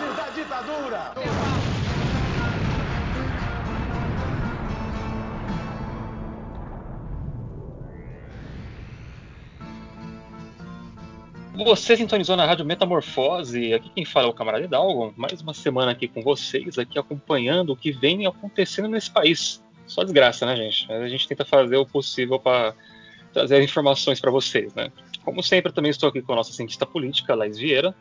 bases da ditadura! Você sintonizou na Rádio Metamorfose, aqui quem fala é o camarada Hidalgo, mais uma semana aqui com vocês, aqui acompanhando o que vem acontecendo nesse país. Só desgraça, né, gente? Mas a gente tenta fazer o possível para trazer informações para vocês, né? Como sempre, também estou aqui com a nossa cientista política, Laís Vieira.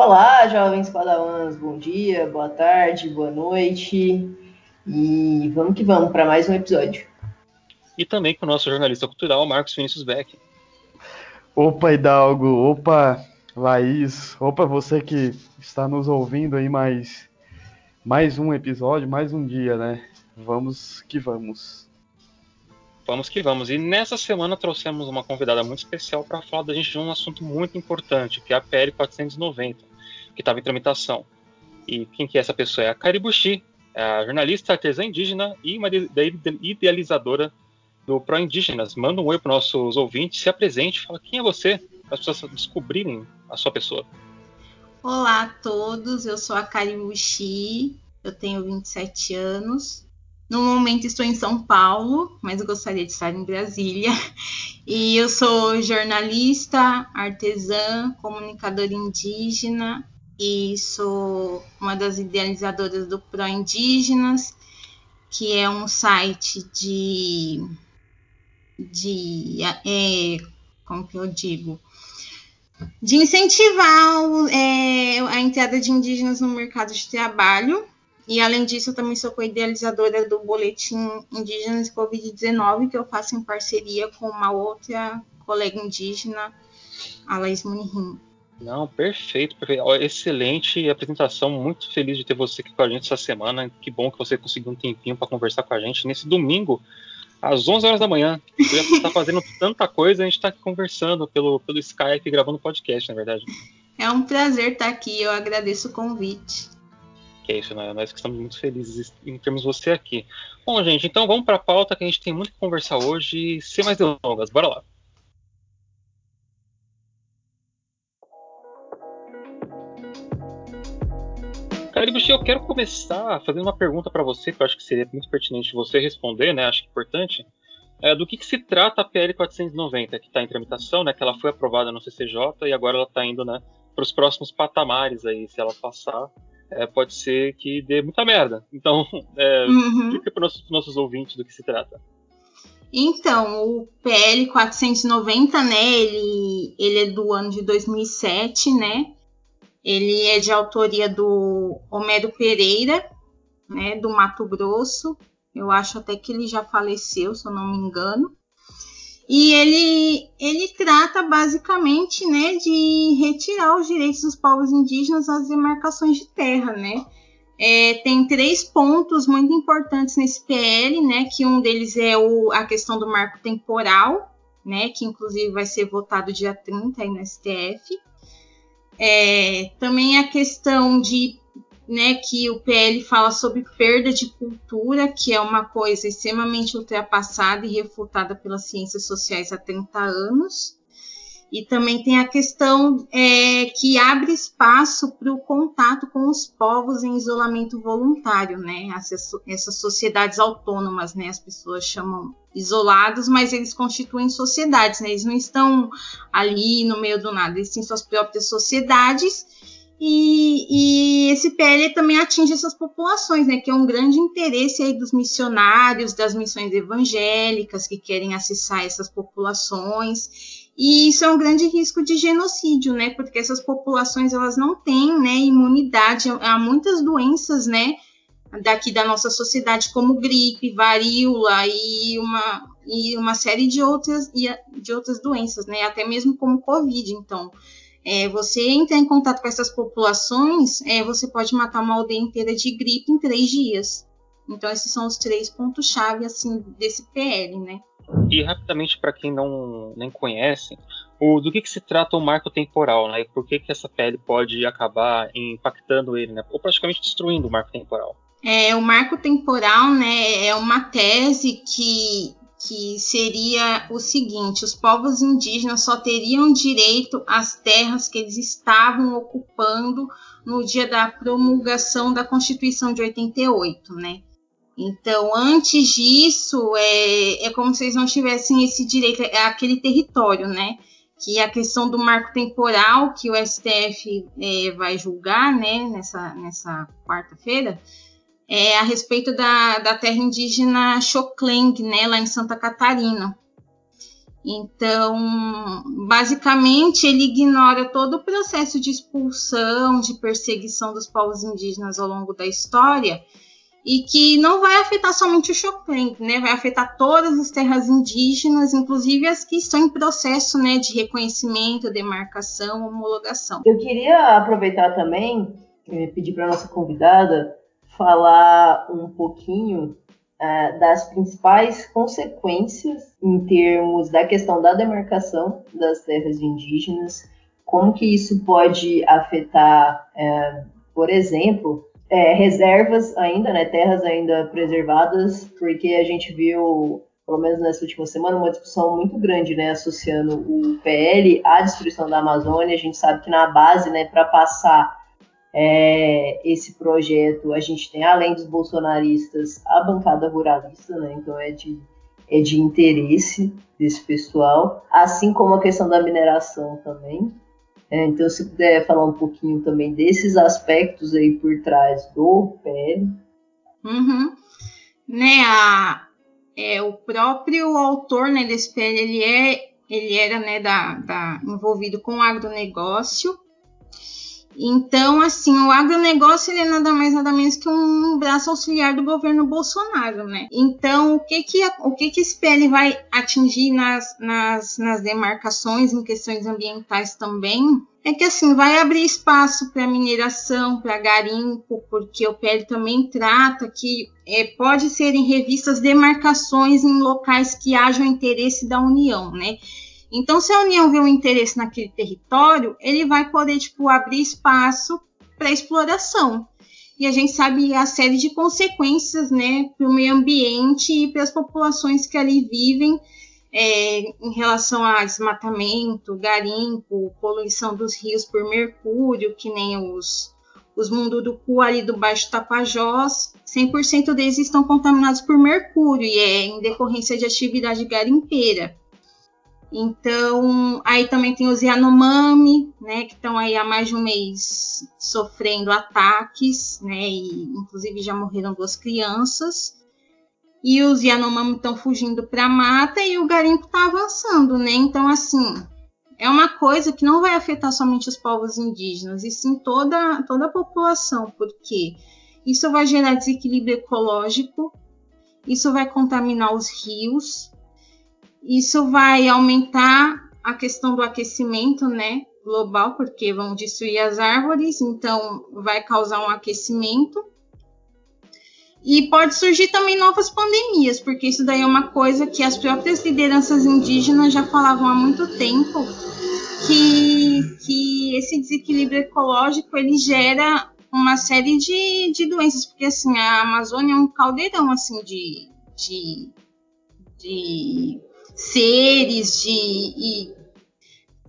Olá, jovens padawans, bom dia, boa tarde, boa noite. E vamos que vamos para mais um episódio. E também com o nosso jornalista cultural, Marcos Vinícius Beck. Opa, Hidalgo, opa, Laís, opa, você que está nos ouvindo aí mais, mais um episódio, mais um dia, né? Vamos que vamos. Vamos que vamos. E nessa semana trouxemos uma convidada muito especial para falar da gente de um assunto muito importante, que é a PL 490, que estava em tramitação. E quem que é essa pessoa? É a Caribuchi, é a jornalista artesã indígena e uma idealizadora do Pro Indígenas. Manda um oi para nossos ouvintes, se apresente, fala quem é você, para as pessoas descobrirem a sua pessoa. Olá a todos, eu sou a Karimushi, eu tenho 27 anos. No momento estou em São Paulo, mas gostaria de estar em Brasília. E eu sou jornalista, artesã, comunicadora indígena e sou uma das idealizadoras do Pro Indígenas, que é um site de de é, como que eu digo de incentivar é, a entrada de indígenas no mercado de trabalho e além disso eu também sou co-idealizadora do boletim Indígenas Covid-19 que eu faço em parceria com uma outra colega indígena, a Laís Munirim. Não, perfeito, perfeito. Excelente apresentação. Muito feliz de ter você aqui com a gente essa semana. Que bom que você conseguiu um tempinho para conversar com a gente nesse domingo às 11 horas da manhã. Você está fazendo tanta coisa, a gente está aqui conversando pelo, pelo Skype, gravando podcast, na verdade. É um prazer estar aqui, eu agradeço o convite. Que é isso, né? nós que estamos muito felizes em termos você aqui. Bom, gente, então vamos para a pauta que a gente tem muito que conversar hoje. Sem mais delongas, bora lá. Caribuchi, eu quero começar fazendo uma pergunta para você, que eu acho que seria muito pertinente você responder, né? Acho que é importante. É, do que, que, se trata a PL 490, que está em tramitação, né? Que ela foi aprovada no CCJ e agora ela está indo, né? Para os próximos patamares aí, se ela passar, é, pode ser que dê muita merda. Então, é, uhum. explica para os nossos, nossos ouvintes do que se trata. Então, o PL 490, né? Ele, ele é do ano de 2007, né? Ele é de autoria do Homero Pereira, né, do Mato Grosso. Eu acho até que ele já faleceu, se eu não me engano. E ele, ele trata basicamente né, de retirar os direitos dos povos indígenas às demarcações de terra, né? É, tem três pontos muito importantes nesse PL, né? Que um deles é o, a questão do marco temporal, né? Que inclusive vai ser votado dia 30 aí no STF. É, também a questão de né, que o PL fala sobre perda de cultura, que é uma coisa extremamente ultrapassada e refutada pelas ciências sociais há 30 anos. E também tem a questão é, que abre espaço para o contato com os povos em isolamento voluntário, né? Essas, essas, sociedades autônomas, né? As pessoas chamam isolados, mas eles constituem sociedades, né? Eles não estão ali no meio do nada, eles têm suas próprias sociedades. E, e, esse PL também atinge essas populações, né, que é um grande interesse aí dos missionários, das missões evangélicas que querem acessar essas populações. E isso é um grande risco de genocídio, né? Porque essas populações elas não têm, né, imunidade a muitas doenças, né, daqui da nossa sociedade, como gripe, varíola e uma, e uma série de outras, de outras doenças, né? Até mesmo como Covid. Então, é, você entrar em contato com essas populações, é, você pode matar uma aldeia inteira de gripe em três dias. Então, esses são os três pontos-chave assim, desse PL, né? E rapidamente, para quem não nem conhece, o, do que, que se trata o marco temporal, né? E por que, que essa pele pode acabar impactando ele, né? Ou praticamente destruindo o marco temporal? É, o marco temporal, né, é uma tese que, que seria o seguinte: os povos indígenas só teriam direito às terras que eles estavam ocupando no dia da promulgação da Constituição de 88, né? Então, antes disso, é, é como se eles não tivessem esse direito, é aquele território, né? Que a questão do marco temporal que o STF é, vai julgar, né, nessa, nessa quarta-feira, é a respeito da, da terra indígena Xocleng, né, lá em Santa Catarina. Então, basicamente, ele ignora todo o processo de expulsão, de perseguição dos povos indígenas ao longo da história e que não vai afetar somente o Choclen, né? Vai afetar todas as terras indígenas, inclusive as que estão em processo, né, de reconhecimento, demarcação, homologação. Eu queria aproveitar também, eh, pedir para nossa convidada falar um pouquinho uh, das principais consequências em termos da questão da demarcação das terras indígenas, como que isso pode afetar, uh, por exemplo, é, reservas ainda, né, terras ainda preservadas, porque a gente viu, pelo menos nessa última semana, uma discussão muito grande, né, associando o PL à destruição da Amazônia. A gente sabe que na base, né, para passar é, esse projeto, a gente tem, além dos bolsonaristas, a bancada ruralista, né? Então é de, é de interesse desse pessoal, assim como a questão da mineração também. É, então, se puder falar um pouquinho também desses aspectos aí por trás do PL. Uhum. Né, a, é, o próprio autor né, desse PL, ele, é, ele era né, da, da, envolvido com agronegócio, então, assim, o agronegócio ele é nada mais nada menos que um braço auxiliar do governo Bolsonaro, né? Então, o que que, o que, que esse PL vai atingir nas, nas, nas demarcações em questões ambientais também? É que assim vai abrir espaço para mineração, para garimpo, porque o PL também trata que é, pode ser em revistas demarcações em locais que hajam interesse da União, né? Então, se a União vê um interesse naquele território, ele vai poder tipo, abrir espaço para exploração. E a gente sabe a série de consequências né, para o meio ambiente e para as populações que ali vivem é, em relação a desmatamento, garimpo, poluição dos rios por mercúrio, que nem os, os Munduruku ali do Baixo Tapajós, 100% deles estão contaminados por mercúrio e é em decorrência de atividade garimpeira. Então, aí também tem os Yanomami, né, que estão aí há mais de um mês sofrendo ataques, né, e inclusive já morreram duas crianças. E os Yanomami estão fugindo para a mata e o garimpo está avançando, né? Então, assim, é uma coisa que não vai afetar somente os povos indígenas, e sim toda, toda a população, porque isso vai gerar desequilíbrio ecológico, isso vai contaminar os rios, isso vai aumentar a questão do aquecimento, né, global, porque vão destruir as árvores, então vai causar um aquecimento. E pode surgir também novas pandemias, porque isso daí é uma coisa que as próprias lideranças indígenas já falavam há muito tempo, que, que esse desequilíbrio ecológico ele gera uma série de, de doenças, porque assim, a Amazônia é um caldeirão assim de, de, de seres, de e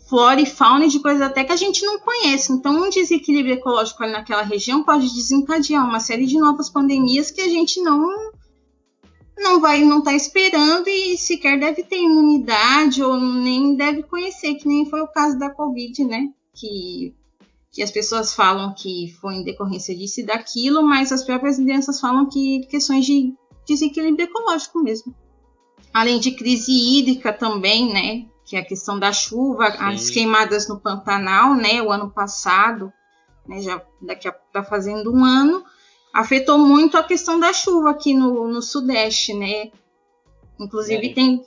flora e fauna de coisas até que a gente não conhece. Então, um desequilíbrio ecológico ali naquela região pode desencadear uma série de novas pandemias que a gente não não vai não está esperando e sequer deve ter imunidade ou nem deve conhecer, que nem foi o caso da Covid, né? Que que as pessoas falam que foi em decorrência disso e daquilo, mas as próprias lideranças falam que questões de desequilíbrio ecológico mesmo além de crise hídrica também, né? Que é a questão da chuva, Sim. as queimadas no Pantanal, né? O ano passado, né? Já daqui a tá fazendo um ano, afetou muito a questão da chuva aqui no, no Sudeste, né? Inclusive é. tem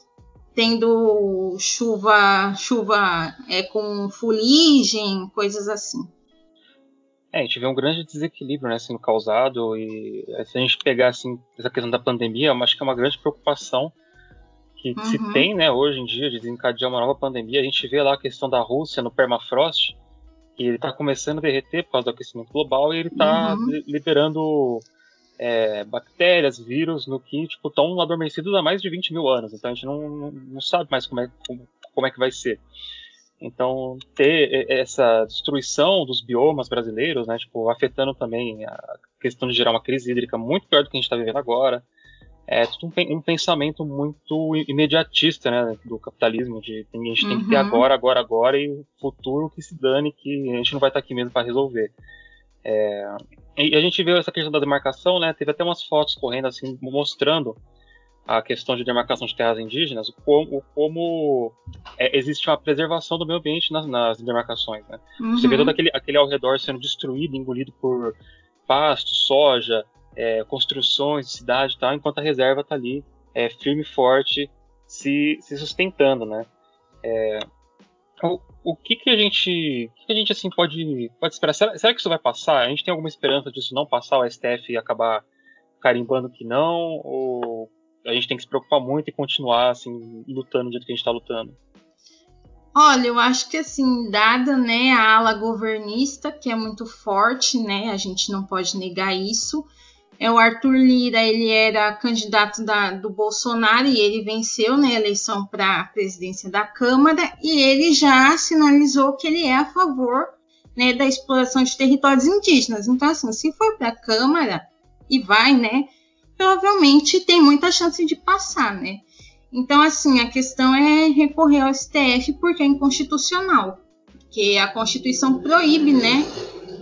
tendo chuva, chuva é, com fuligem, coisas assim. É, a gente vê um grande desequilíbrio né, sendo causado e se a gente pegar assim, essa questão da pandemia, eu acho que é uma grande preocupação que uhum. se tem, né, hoje em dia, de desencadear uma nova pandemia. A gente vê lá a questão da Rússia no permafrost, que ele está começando a derreter por causa do aquecimento global e ele está uhum. liberando é, bactérias, vírus no que estão tipo, adormecidos há mais de 20 mil anos. Então a gente não, não, não sabe mais como é, como, como é que vai ser. Então, ter essa destruição dos biomas brasileiros, né, tipo, afetando também a questão de gerar uma crise hídrica muito pior do que a gente está vivendo agora, é tudo um, um, pensamento muito imediatista, né, do capitalismo, de a gente tem que ter uhum. agora, agora, agora e o futuro que se dane, que a gente não vai estar aqui mesmo para resolver. É, e a gente viu essa questão da demarcação, né, teve até umas fotos correndo assim, mostrando a questão de demarcação de terras indígenas, como, como é, existe uma preservação do meio ambiente nas, nas demarcações. Né? Uhum. Você vê todo aquele, aquele ao redor sendo destruído, engolido por pasto, soja, é, construções de cidade e tal, enquanto a reserva está ali é, firme e forte, se, se sustentando. Né? É, o, o que, que a gente, que, que a gente assim pode, pode esperar? Será, será que isso vai passar? A gente tem alguma esperança disso não passar, o STF acabar carimbando que não? Ou a gente tem que se preocupar muito e continuar assim lutando do jeito que a gente está lutando. Olha, eu acho que assim, dada né, a ala governista, que é muito forte, né? A gente não pode negar isso. É o Arthur Lira, ele era candidato da, do Bolsonaro e ele venceu né, a eleição para a presidência da Câmara e ele já sinalizou que ele é a favor né, da exploração de territórios indígenas. Então, assim, se for para a Câmara e vai, né? provavelmente tem muita chance de passar, né? Então, assim, a questão é recorrer ao STF porque é inconstitucional, porque a Constituição proíbe, né,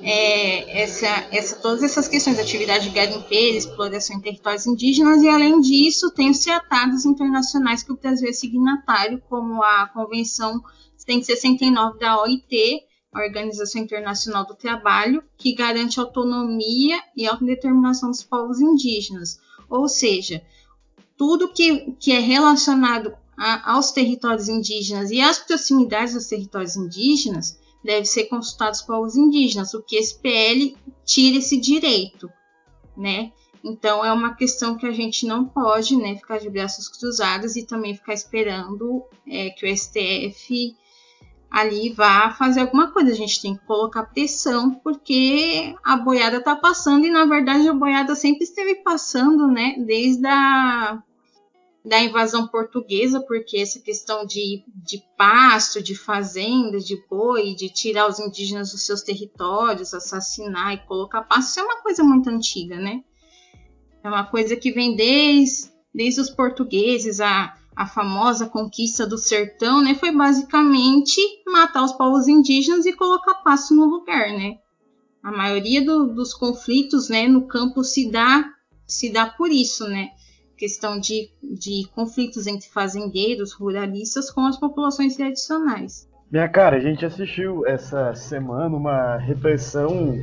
é, essa, essa, todas essas questões de atividade garimpeira, exploração em territórios indígenas, e além disso, tem os tratados internacionais que o Brasil é signatário, como a Convenção 169 da OIT, a Organização Internacional do Trabalho, que garante autonomia e autodeterminação dos povos indígenas. Ou seja, tudo que, que é relacionado a, aos territórios indígenas e às proximidades dos territórios indígenas deve ser consultado os povos indígenas, o que esse PL tira esse direito, né? Então é uma questão que a gente não pode, né, ficar de braços cruzados e também ficar esperando é, que o STF ali vá fazer alguma coisa. A gente tem que colocar pressão, porque a boiada está passando e, na verdade, a boiada sempre esteve passando, né? Desde a da invasão portuguesa, porque essa questão de, de pasto, de fazenda, de boi, de tirar os indígenas dos seus territórios, assassinar e colocar pasto, isso é uma coisa muito antiga, né? É uma coisa que vem desde, desde os portugueses, a, a famosa conquista do sertão, né, foi basicamente matar os povos indígenas e colocar pasto no lugar, né? A maioria do, dos conflitos, né, no campo se dá se dá por isso, né? Questão de, de conflitos entre fazendeiros, ruralistas com as populações tradicionais. Minha cara, a gente assistiu essa semana uma repressão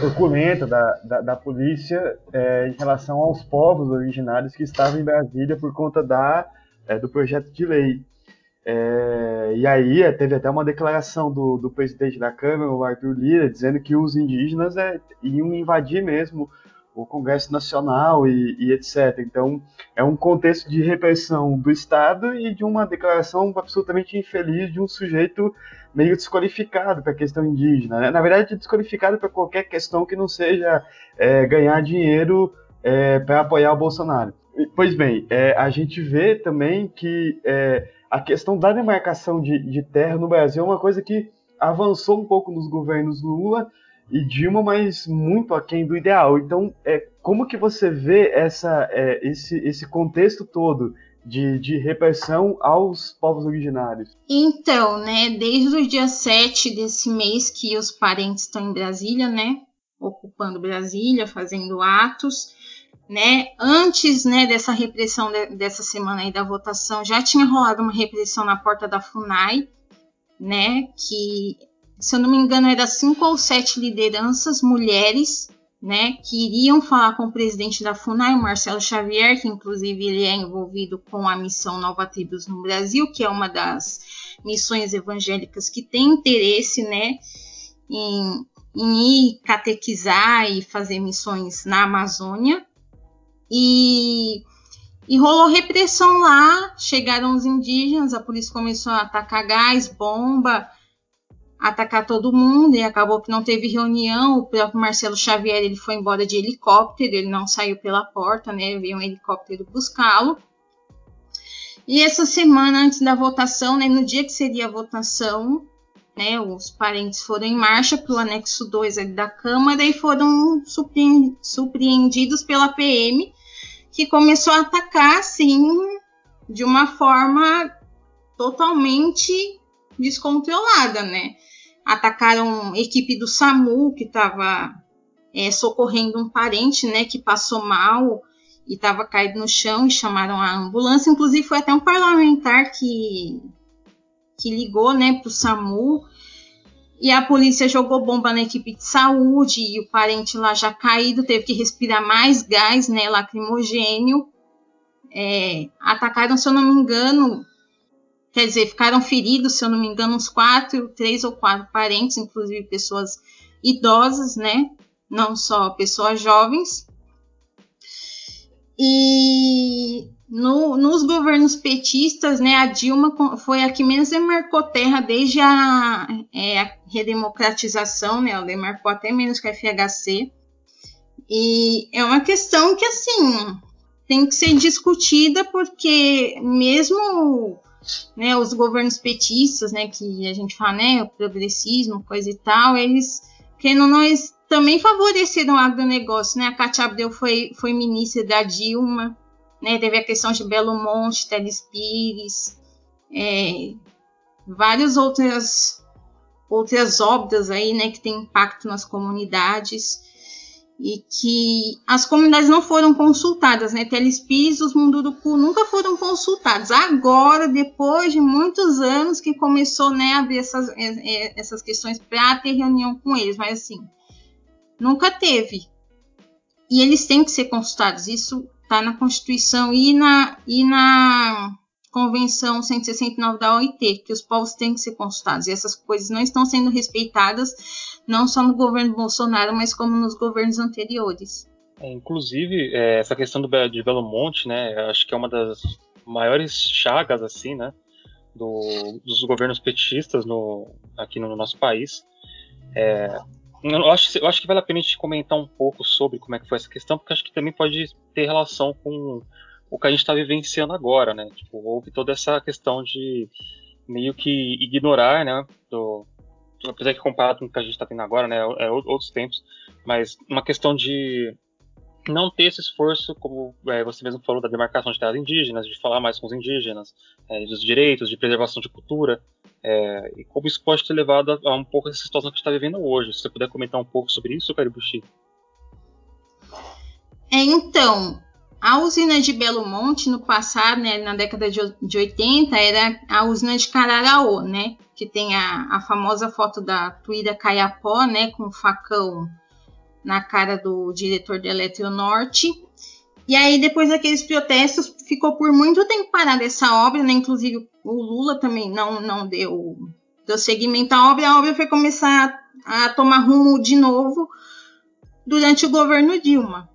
truculenta da, da, da polícia é, em relação aos povos originários que estavam em Brasília por conta da é, do projeto de lei. É, e aí é, teve até uma declaração do, do, presidente da Câmara, o Arthur Lira, dizendo que os indígenas é, iam invadir mesmo o Congresso Nacional e, e, etc. Então é um contexto de repressão do Estado e de uma declaração absolutamente infeliz de um sujeito meio desqualificado para a questão indígena. Né? Na verdade, desqualificado para qualquer questão que não seja é, ganhar dinheiro é, para apoiar o Bolsonaro. Pois bem, é, a gente vê também que é, a questão da demarcação de, de, terra no Brasil é uma coisa que avançou um pouco nos governos Lula e Dilma, mas muito aquém do ideal. Então, é, como que você vê essa, é, esse, esse contexto todo de, de, repressão aos povos originários? Então, né, desde o dia 7 desse mês que os parentes estão em Brasília, né, ocupando Brasília, fazendo atos, né? Antes, né, dessa repressão de, dessa semana aí da votação, já tinha rolado uma repressão na porta da Funai, né? Que, se eu não me engano, era cinco ou sete lideranças mulheres, né? Que iriam falar com o presidente da Funai, o Marcelo Xavier, que inclusive ele é envolvido com a missão Nova Tribos no Brasil, que é uma das missões evangélicas que tem interesse, né? Em, em ir catequizar e fazer missões na Amazônia, e, e rolou repressão lá, chegaram os indígenas, a polícia começou a atacar gás, bomba, atacar todo mundo e acabou que não teve reunião. O próprio Marcelo Xavier ele foi embora de helicóptero, ele não saiu pela porta, né? Veio um helicóptero buscá-lo. E essa semana antes da votação, né, no dia que seria a votação, né, os parentes foram em marcha para o anexo 2 da Câmara e foram surpreendidos pela PM, que começou a atacar assim de uma forma totalmente descontrolada, né? Atacaram equipe do SAMU que estava é, socorrendo um parente, né, que passou mal e estava caído no chão e chamaram a ambulância. Inclusive foi até um parlamentar que que ligou, né, para o SAMU. E a polícia jogou bomba na equipe de saúde e o parente lá já caído teve que respirar mais gás, né, lacrimogênio. É, atacaram, se eu não me engano, quer dizer, ficaram feridos, se eu não me engano, uns quatro, três ou quatro parentes, inclusive pessoas idosas, né? Não só pessoas jovens. E no, nos governos petistas, né, a Dilma foi a que menos demarcou terra desde a, é, a redemocratização, né? Ela demarcou até menos que a FHC. E é uma questão que, assim, tem que ser discutida porque mesmo né, os governos petistas, né, que a gente fala, né, o progressismo, coisa e tal, eles, que não também favoreceram o agronegócio, né, a Cátia Abreu foi, foi ministra da Dilma, né, teve a questão de Belo Monte, Teles Pires, é, várias outras outras obras aí, né, que têm impacto nas comunidades, e que as comunidades não foram consultadas, né? Telespires, os Munduruku nunca foram consultados. Agora, depois de muitos anos que começou, né, a abrir essas, é, é, essas questões para ter reunião com eles, mas assim, nunca teve. E eles têm que ser consultados. Isso está na Constituição e na, e na Convenção 169 da OIT, que os povos têm que ser consultados. E essas coisas não estão sendo respeitadas não só no governo Bolsonaro, mas como nos governos anteriores. É, inclusive, é, essa questão do, de Belo Monte, né, acho que é uma das maiores chagas, assim, né, do, dos governos petistas no, aqui no nosso país. É, eu, acho, eu acho que vale a pena a gente comentar um pouco sobre como é que foi essa questão, porque acho que também pode ter relação com o que a gente está vivenciando agora, né? Tipo, houve toda essa questão de meio que ignorar, né, do, apesar que comparado com o que a gente está tendo agora, né, é outros tempos, mas uma questão de não ter esse esforço, como é, você mesmo falou, da demarcação de terras indígenas, de falar mais com os indígenas, é, dos direitos, de preservação de cultura, é, e como isso pode ter levado a, a, um pouco essa situação que a gente está vivendo hoje. Se você puder comentar um pouco sobre isso, Caribuchi. É, então, a usina de Belo Monte, no passado, né, na década de, de 80, era a usina de Cararaô, né? Que tem a, a famosa foto da Tuíra Caiapó, né? Com o facão na cara do diretor de Eletronorte. E aí, depois daqueles protestos, ficou por muito tempo parada essa obra, né? Inclusive, o Lula também não, não deu, deu seguimento à obra. A obra foi começar a, a tomar rumo de novo durante o governo Dilma.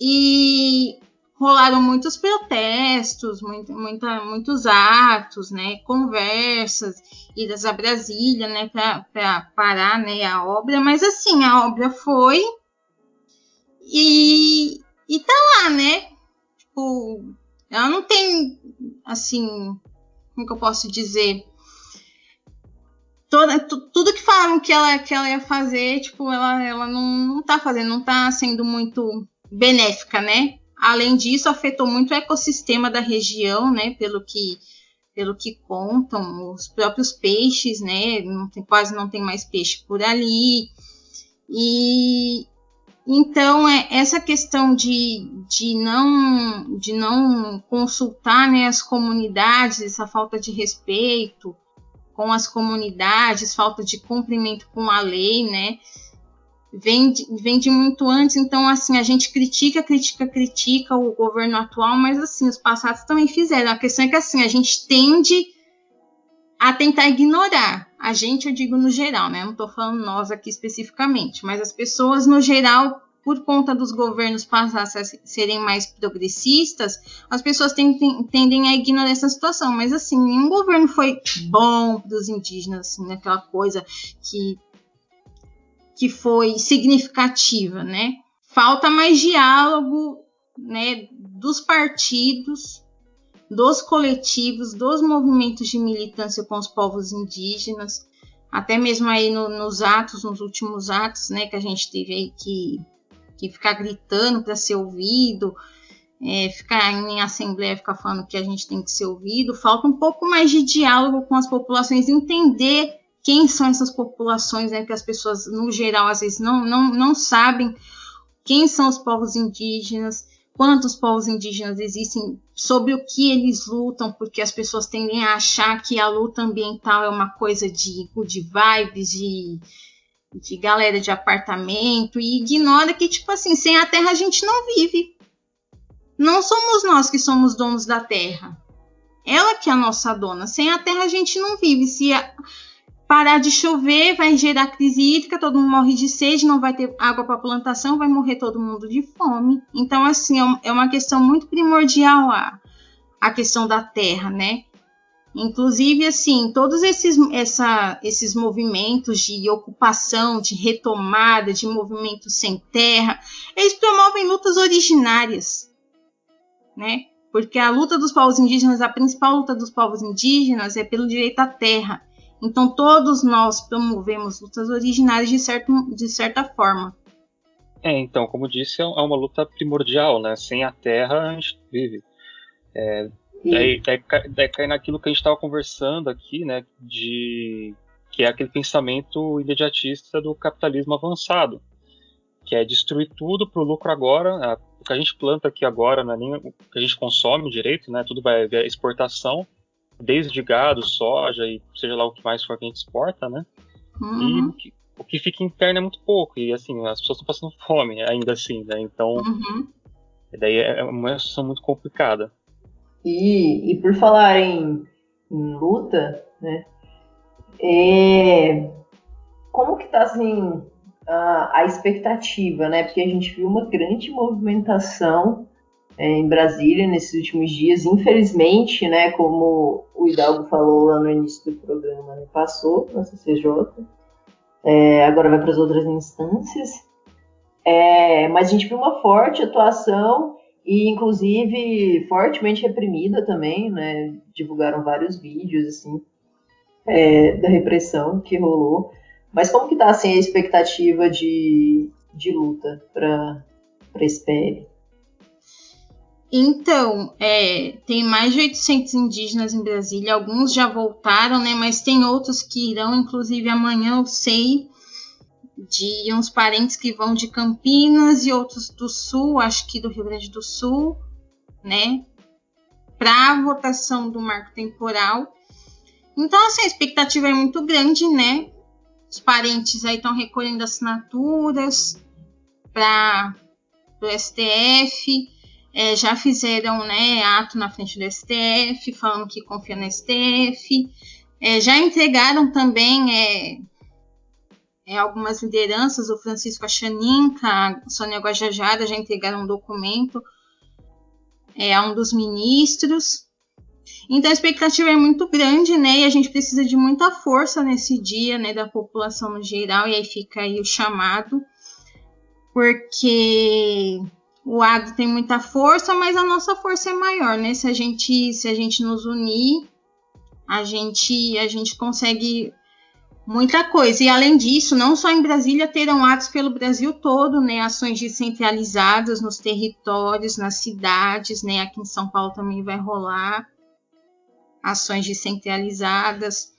E rolaram muitos protestos, muito, muita, muitos atos, né, conversas, idas a Brasília, né, para parar, né, a obra, mas assim, a obra foi e, e tá lá, né, tipo, ela não tem, assim, como que eu posso dizer, Toda, tudo que falaram que ela, que ela ia fazer, tipo, ela, ela não, não tá fazendo, não tá sendo muito benéfica, né? Além disso, afetou muito o ecossistema da região, né? Pelo que, pelo que contam, os próprios peixes, né? Não tem, quase não tem mais peixe por ali. E então é essa questão de, de, não, de não consultar né, as comunidades, essa falta de respeito com as comunidades, falta de cumprimento com a lei, né? Vem de, vem de muito antes, então assim, a gente critica, critica, critica o governo atual, mas assim, os passados também fizeram. A questão é que assim, a gente tende a tentar ignorar. A gente, eu digo no geral, né? Não tô falando nós aqui especificamente, mas as pessoas no geral por conta dos governos passarem a serem mais progressistas, as pessoas tendem, tendem a ignorar essa situação. Mas, assim, nenhum governo foi bom para os indígenas, assim, naquela coisa que, que foi significativa, né? Falta mais diálogo, né, dos partidos, dos coletivos, dos movimentos de militância com os povos indígenas, até mesmo aí no, nos atos, nos últimos atos, né, que a gente teve aí que que ficar gritando para ser ouvido, é, ficar em assembleia, ficar falando que a gente tem que ser ouvido. Falta um pouco mais de diálogo com as populações, entender quem são essas populações, né, que as pessoas, no geral, às vezes não, não, não sabem quem são os povos indígenas, quantos povos indígenas existem, sobre o que eles lutam, porque as pessoas tendem a achar que a luta ambiental é uma coisa de good vibes, de de galera de apartamento e ignora que, tipo assim, sem a terra a gente não vive. Não somos nós que somos donos da terra. Ela que é a nossa dona. Sem a terra a gente não vive. Se parar de chover, vai gerar crise hídrica, todo mundo morre de sede, não vai ter água para plantação, vai morrer todo mundo de fome. Então, assim, é, é uma questão muito primordial a, a questão da terra, né? Inclusive, assim, todos esses, essa, esses movimentos de ocupação, de retomada, de movimento sem terra, eles promovem lutas originárias, né? Porque a luta dos povos indígenas, a principal luta dos povos indígenas é pelo direito à terra. Então, todos nós promovemos lutas originárias de, certo, de certa forma. É, então, como disse, é uma luta primordial, né? Sem a terra, a gente vive. É, Daí, daí, daí cai naquilo que a gente estava conversando aqui, né? De que é aquele pensamento imediatista do capitalismo avançado, que é destruir tudo para o lucro agora. O que a gente planta aqui agora não é nem o que a gente consome direito, né? Tudo vai via exportação, desde gado, soja e seja lá o que mais for que a gente exporta, né? Uhum. E o que, o que, fica interno é muito pouco e assim as pessoas estão passando fome ainda assim, né? Então, uhum. daí é uma situação muito complicada. E, e por falar em, em luta, né? É, como que tá assim a, a, expectativa, né? Porque a gente viu uma grande movimentação é, em Brasília nesses últimos dias, infelizmente, né? Como o Hidalgo falou lá no início do programa, né, passou na CCJ, é, agora vai para as outras instâncias. É, mas a gente viu uma forte atuação e inclusive fortemente reprimida também, né? Divulgaram vários vídeos assim é, da repressão que rolou. Mas como que tá assim a expectativa de, de luta para esse PL? Então, é, tem mais de 800 indígenas em Brasília, alguns já voltaram, né, mas tem outros que irão, inclusive amanhã eu sei de uns parentes que vão de Campinas e outros do Sul, acho que do Rio Grande do Sul, né? Para a votação do marco temporal. Então, assim, a expectativa é muito grande, né? Os parentes aí estão recolhendo assinaturas para o STF. É, já fizeram né, ato na frente do STF, falando que confia no STF. É, já entregaram também é, é, algumas lideranças, o Francisco Achanin, a Sônia Guajajara já entregaram um documento é, a um dos ministros. Então a expectativa é muito grande, né? E a gente precisa de muita força nesse dia, né? Da população no geral, e aí fica aí o chamado, porque o ADO tem muita força, mas a nossa força é maior, né? Se a gente, se a gente nos unir, a gente, a gente consegue muita coisa. E além disso, não só em Brasília terão atos pelo Brasil todo, né, ações descentralizadas nos territórios, nas cidades, né, aqui em São Paulo também vai rolar ações descentralizadas,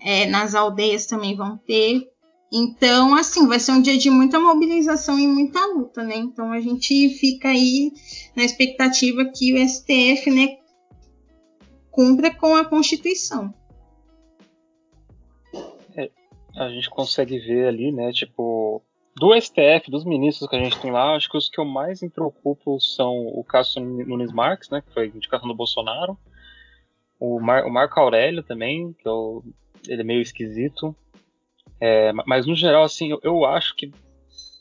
é, nas aldeias também vão ter. Então, assim, vai ser um dia de muita mobilização e muita luta, né? Então a gente fica aí na expectativa que o STF, né, cumpra com a Constituição. A gente consegue ver ali, né, tipo, do STF, dos ministros que a gente tem lá, acho que os que eu mais me preocupo são o Cássio Nunes Marques, né, que foi indicação do Bolsonaro, o, Mar, o Marco Aurélio também, que eu, ele é meio esquisito, é, mas no geral, assim, eu, eu, acho que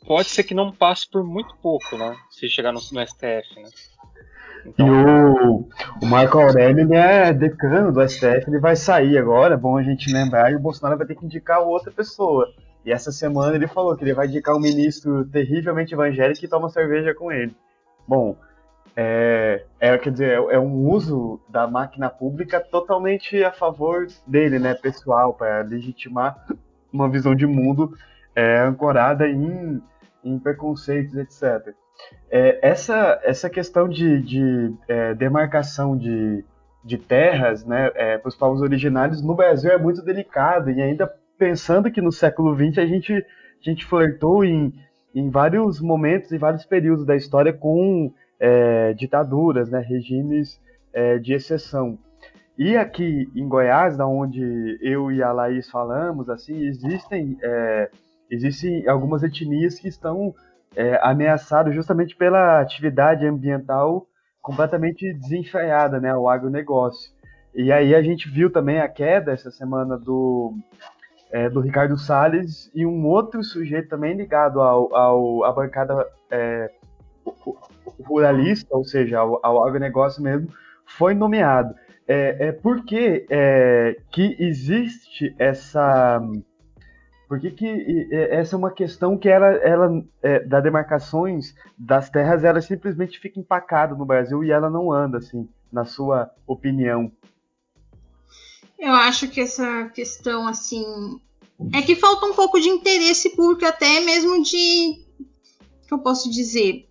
pode ser que não passe por muito pouco, né? Se chegar no, no STF, né? Então... E o, o Marco Aurélio ele é decano do STF, ele vai sair agora, é bom a gente lembrar, e o Bolsonaro vai ter que indicar outra pessoa. E essa semana ele falou que ele vai indicar um ministro terrivelmente evangélico que toma cerveja com ele. Bom, é, é, quer dizer, é, é um uso da máquina pública totalmente a favor dele, né, pessoal, para legitimar uma visão de mundo é, ancorada em, em preconceitos, etc. É, essa, essa questão de, de é, demarcação de, de terras né, é, para os povos originários no Brasil é muito delicada e ainda pensando que no século XX a gente, a gente flertou em, em vários momentos e vários períodos da história com é, ditaduras, né, regimes é, de exceção. E aqui em Goiás, da onde eu e a Laís falamos, assim, existem, é, existem algumas etnias que estão é, ameaçado justamente pela atividade ambiental completamente desenfreada, né, o agronegócio. E aí a gente viu também a queda essa semana do, é, do Ricardo Salles e um outro sujeito também ligado ao, ao à bancada é, ruralista, ou seja, ao, ao agronegócio mesmo, foi nomeado. É, é porque é, que existe essa por que, que essa é uma questão que ela, ela é, da demarcações das terras, ela simplesmente fica empacada no Brasil e ela não anda, assim, na sua opinião? Eu acho que essa questão, assim, é que falta um pouco de interesse público, até mesmo de, que eu posso dizer,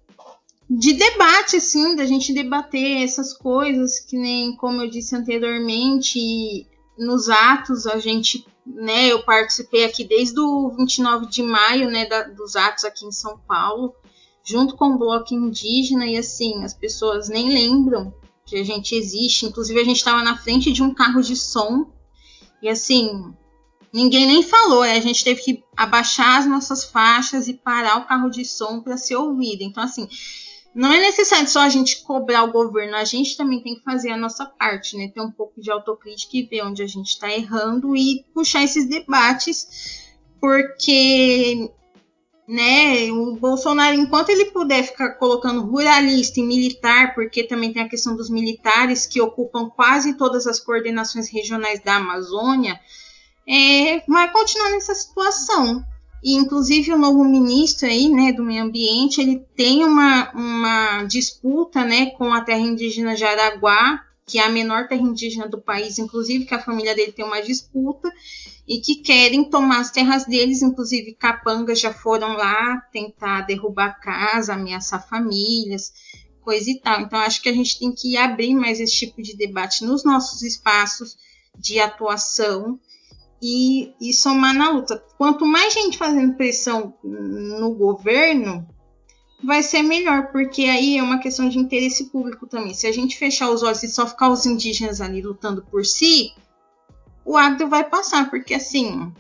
de debate, assim, da gente debater essas coisas, que nem, como eu disse anteriormente, nos atos a gente né, eu participei aqui desde o 29 de maio, né, da, dos atos aqui em São Paulo, junto com o bloco indígena e assim, as pessoas nem lembram que a gente existe. Inclusive a gente estava na frente de um carro de som e assim, ninguém nem falou, né? A gente teve que abaixar as nossas faixas e parar o carro de som para ser ouvido. Então assim, não é necessário só a gente cobrar o governo, a gente também tem que fazer a nossa parte, né? Ter um pouco de autocrítica e ver onde a gente está errando e puxar esses debates, porque né, o Bolsonaro, enquanto ele puder ficar colocando ruralista e militar, porque também tem a questão dos militares que ocupam quase todas as coordenações regionais da Amazônia, é, vai continuar nessa situação. E, inclusive, o novo ministro aí, né, do meio ambiente, ele tem uma, uma disputa, né, com a terra indígena Jaraguá, que é a menor terra indígena do país, inclusive, que a família dele tem uma disputa, e que querem tomar as terras deles, inclusive capangas já foram lá tentar derrubar casa, ameaçar famílias, coisa e tal. Então, acho que a gente tem que abrir mais esse tipo de debate nos nossos espaços de atuação, e, e somar na luta. Quanto mais gente fazendo pressão no governo, vai ser melhor, porque aí é uma questão de interesse público também. Se a gente fechar os olhos e só ficar os indígenas ali lutando por si, o agro vai passar, porque assim,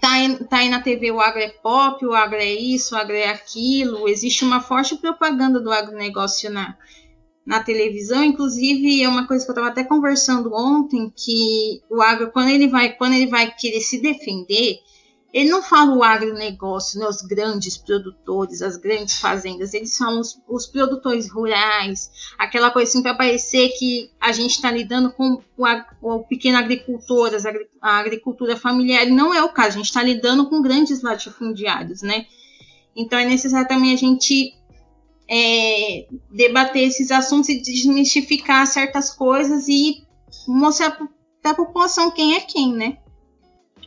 tá aí, tá aí na TV o agro é pop, o agro é isso, o agro é aquilo, existe uma forte propaganda do agronegócio na, na televisão, inclusive é uma coisa que eu estava até conversando ontem, que o agro, quando ele vai, quando ele vai querer se defender, ele não fala o agronegócio, né, os grandes produtores, as grandes fazendas, eles são os, os produtores rurais, aquela coisa assim para parecer que a gente está lidando com o, o pequeno agricultor, a agricultura familiar, não é o caso, a gente está lidando com grandes latifundiários, né? Então é necessário também a gente é, debater esses assuntos e desmistificar certas coisas e mostrar para a população quem é quem, né?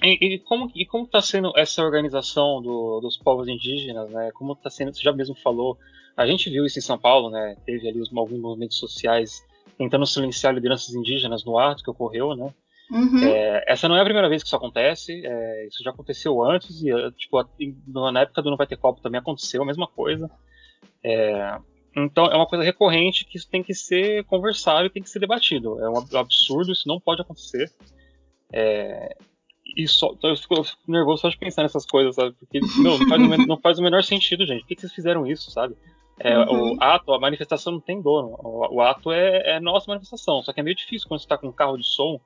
E, e como e como está sendo essa organização do, dos povos indígenas, né? Como está sendo? Você já mesmo falou. A gente viu isso em São Paulo, né? Teve ali os, alguns movimentos sociais tentando silenciar lideranças indígenas no ato que ocorreu, né? Uhum. É, essa não é a primeira vez que isso acontece, é, isso já aconteceu antes, e tipo, na época do Não Vai Ter Copo também aconteceu a mesma coisa. É, então é uma coisa recorrente que isso tem que ser conversado e tem que ser debatido. É um absurdo, isso não pode acontecer. É, e só, então eu, fico, eu, fico, nervoso só de pensar nessas coisas, sabe? Porque não, não, faz, o, não faz o menor sentido, gente. Por que, que vocês fizeram isso, sabe? É, uhum. O ato, a manifestação não tem dono. O, o ato é, é, nossa manifestação. Só que é meio difícil quando você está com um carro de som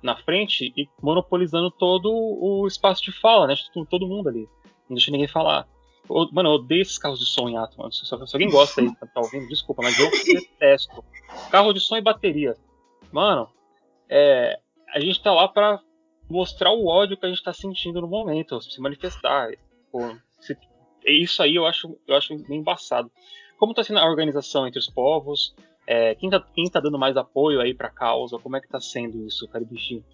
na frente e monopolizando todo o espaço de fala, né? Todo mundo ali. Não deixa ninguém falar. Mano, eu odeio esses carros de som em ato, mano. Se, alguém gosta aí, tá ouvindo, desculpa, mas eu detesto. Carro de som e bateria. Mano, é, a gente tá lá pra mostrar o ódio que a gente tá sentindo no momento, se manifestar. Pô, se, isso aí eu acho, eu acho embaçado. Como tá sendo a organização entre os povos? É, quem, tá, quem tá dando mais apoio aí pra causa? Como é que tá sendo isso, Caribuchi?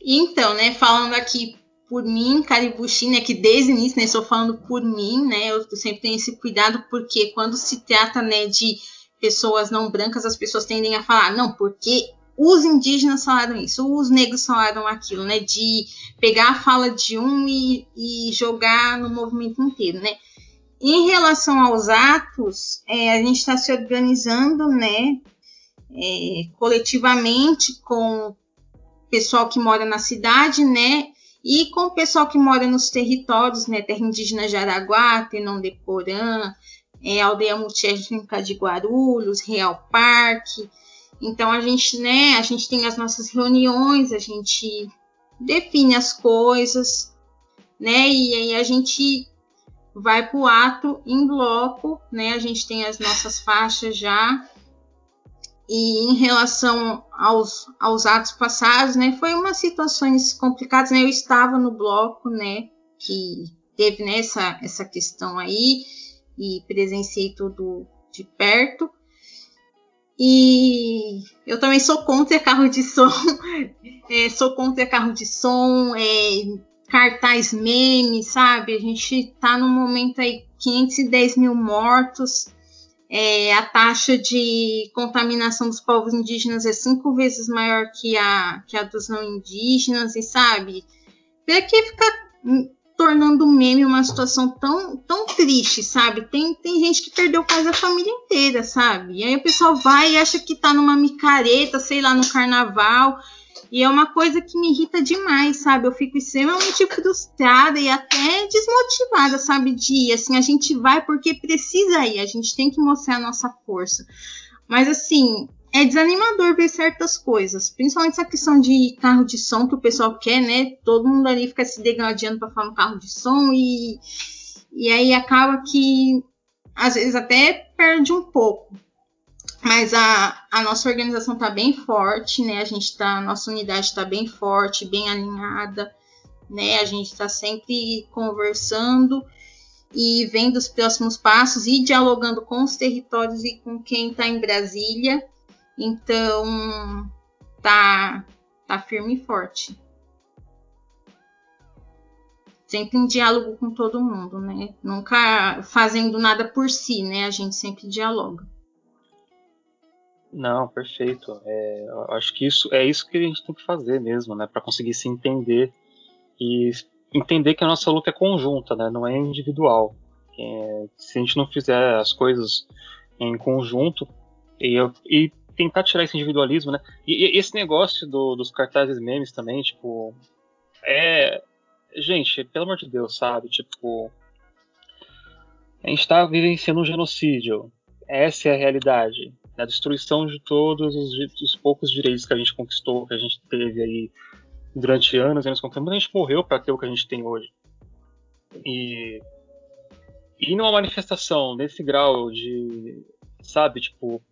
Então, né, falando aqui por mim, Caribuchi, né, que desde o início, né, estou falando por mim, né, eu sempre tenho esse cuidado, porque quando se trata, né, de pessoas não brancas, as pessoas tendem a falar, não, porque os indígenas falaram isso, os negros falaram aquilo, né, de pegar a fala de um e, e jogar no movimento inteiro, né. Em relação aos atos, é, a gente está se organizando, né, é, coletivamente com o pessoal que mora na cidade, né, e com o pessoal que mora nos territórios, né, terra indígena Jaraguá, Tenão de Porã, é, Aldeia Multiétnica de Guarulhos, Real Parque. Então a gente, né, a gente tem as nossas reuniões, a gente define as coisas, né, e aí a gente vai para o ato em bloco, né? A gente tem as nossas faixas já. E em relação aos, aos atos passados, né? Foi umas situações complicadas, né? Eu estava no bloco, né? Que teve né, essa, essa questão aí e presenciei tudo de perto. E eu também sou contra carro de som, é, sou contra carro de som, é, cartaz meme, sabe? A gente tá num momento aí 510 mil mortos. É, a taxa de contaminação dos povos indígenas é cinco vezes maior que a, que a dos não indígenas, e sabe? Pra que ficar tornando meme uma situação tão, tão triste, sabe? Tem, tem gente que perdeu quase a família inteira, sabe? E aí o pessoal vai e acha que tá numa micareta, sei lá, no carnaval. E é uma coisa que me irrita demais, sabe? Eu fico extremamente frustrada e até desmotivada, sabe? De ir. Assim, a gente vai porque precisa ir, a gente tem que mostrar a nossa força. Mas, assim, é desanimador ver certas coisas, principalmente essa questão de carro de som que o pessoal quer, né? Todo mundo ali fica se degradando para falar no carro de som e, e aí acaba que às vezes até perde um pouco. Mas a, a nossa organização está bem forte, né? A gente tá, nossa unidade está bem forte, bem alinhada, né? A gente está sempre conversando e vendo os próximos passos e dialogando com os territórios e com quem está em Brasília. Então, tá, tá firme e forte. Sempre em diálogo com todo mundo, né? Nunca fazendo nada por si, né? A gente sempre dialoga. Não, perfeito. É, acho que isso é isso que a gente tem que fazer mesmo, né, para conseguir se entender e entender que a nossa luta é conjunta, né, não é individual. É, se a gente não fizer as coisas em conjunto e, e tentar tirar esse individualismo, né, e, e esse negócio do, dos cartazes memes também, tipo, é, gente, pelo amor de Deus, sabe, tipo, a gente está vivenciando um genocídio. Essa é a realidade a destruição de todos os, os, poucos direitos que a gente conquistou, que a gente teve aí durante anos, anos conquistando. A gente morreu para ter o que a gente tem hoje. E, e numa manifestação desse grau de, sabe, tipo,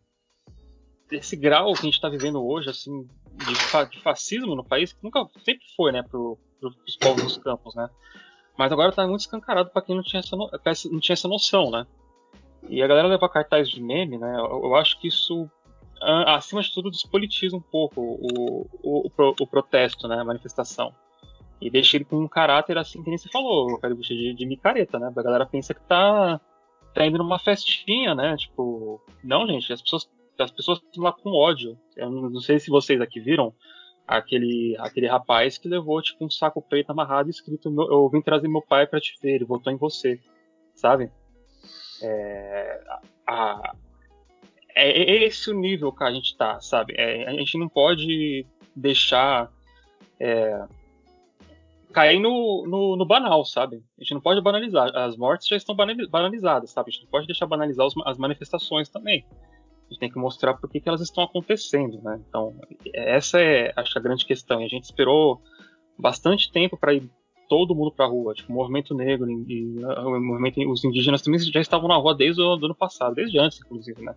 desse grau que a gente está vivendo hoje, assim, de, fa de, fascismo no país, que nunca sempre foi, né, para os povos dos campos, né? Mas agora está muito escancarado para quem não tinha, essa no, não tinha essa noção, né? E a galera leva cartaz de meme, né? Eu, eu acho que isso, acima de tudo, despolitiza um pouco o, o, o, o protesto, né? A manifestação. E deixa ele com um caráter assim que nem você falou, de, de micareta, né? A galera pensa que tá, tá indo numa festinha, né? Tipo, não, gente, as pessoas as pessoas estão lá com ódio. Eu não sei se vocês aqui viram aquele, aquele rapaz que levou tipo um saco preto amarrado escrito eu vim trazer meu pai para te ver, ele votou em você, sabe? É, a, é esse o nível que a gente está, sabe? É, a gente não pode deixar é, cair no, no, no, banal, sabe? A gente não pode banalizar. As mortes já estão banalizadas, sabe? A gente não pode deixar banalizar os, as manifestações também. A gente tem que mostrar por que, elas estão acontecendo, né? Então, essa é, acho, a grande questão. E a gente esperou bastante tempo para ir todo mundo para a rua, tipo, o movimento negro e, e o movimento, os indígenas também já estavam na rua desde o ano passado, desde antes, inclusive, né?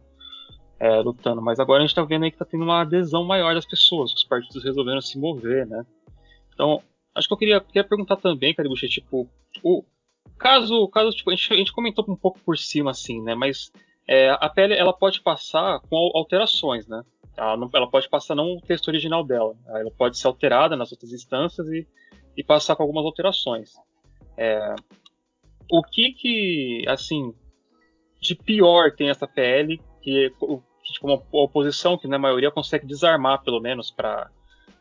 É, lutando, mas agora a gente está vendo aí que está tendo uma adesão maior das pessoas, os partidos resolveram se mover, né? Então, acho que eu queria, queria perguntar também, Caribucha, tipo, o caso, caso tipo, a gente, a gente comentou um pouco por cima, assim, né? Mas é, a pele ela pode passar com alterações, né? Ela, não, ela, pode passar não o texto original dela, ela pode ser alterada nas outras instâncias e, e passar com algumas alterações. É, o que que, assim, de pior tem essa PL que, que tipo, uma oposição que na maioria consegue desarmar pelo menos para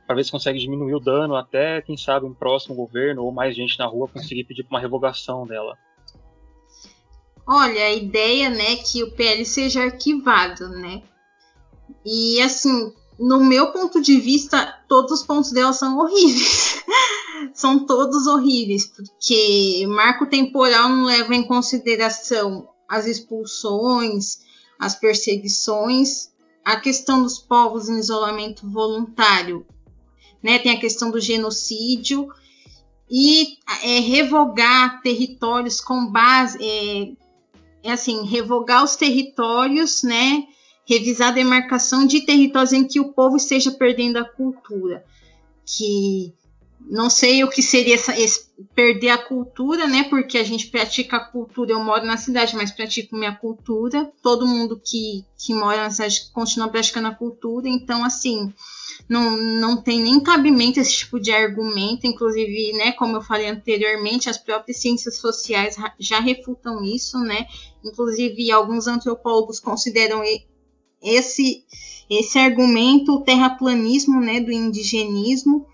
para ver se consegue diminuir o dano até quem sabe um próximo governo ou mais gente na rua conseguir pedir uma revogação dela. Olha, a ideia, né, que o PL seja arquivado, né? E assim, no meu ponto de vista, todos os pontos dela são horríveis. são todos horríveis, porque marco temporal não leva em consideração as expulsões, as perseguições, a questão dos povos em isolamento voluntário, né? Tem a questão do genocídio e é, revogar territórios com base, é, é assim, revogar os territórios, né? revisar a demarcação de territórios em que o povo esteja perdendo a cultura. Que não sei o que seria essa, esse, perder a cultura, né? Porque a gente pratica a cultura. Eu moro na cidade, mas pratico minha cultura. Todo mundo que, que mora na cidade continua praticando a cultura. Então, assim, não, não tem nem cabimento esse tipo de argumento. Inclusive, né, como eu falei anteriormente, as próprias ciências sociais já refutam isso, né? Inclusive, alguns antropólogos consideram esse esse argumento o terraplanismo, né, do indigenismo.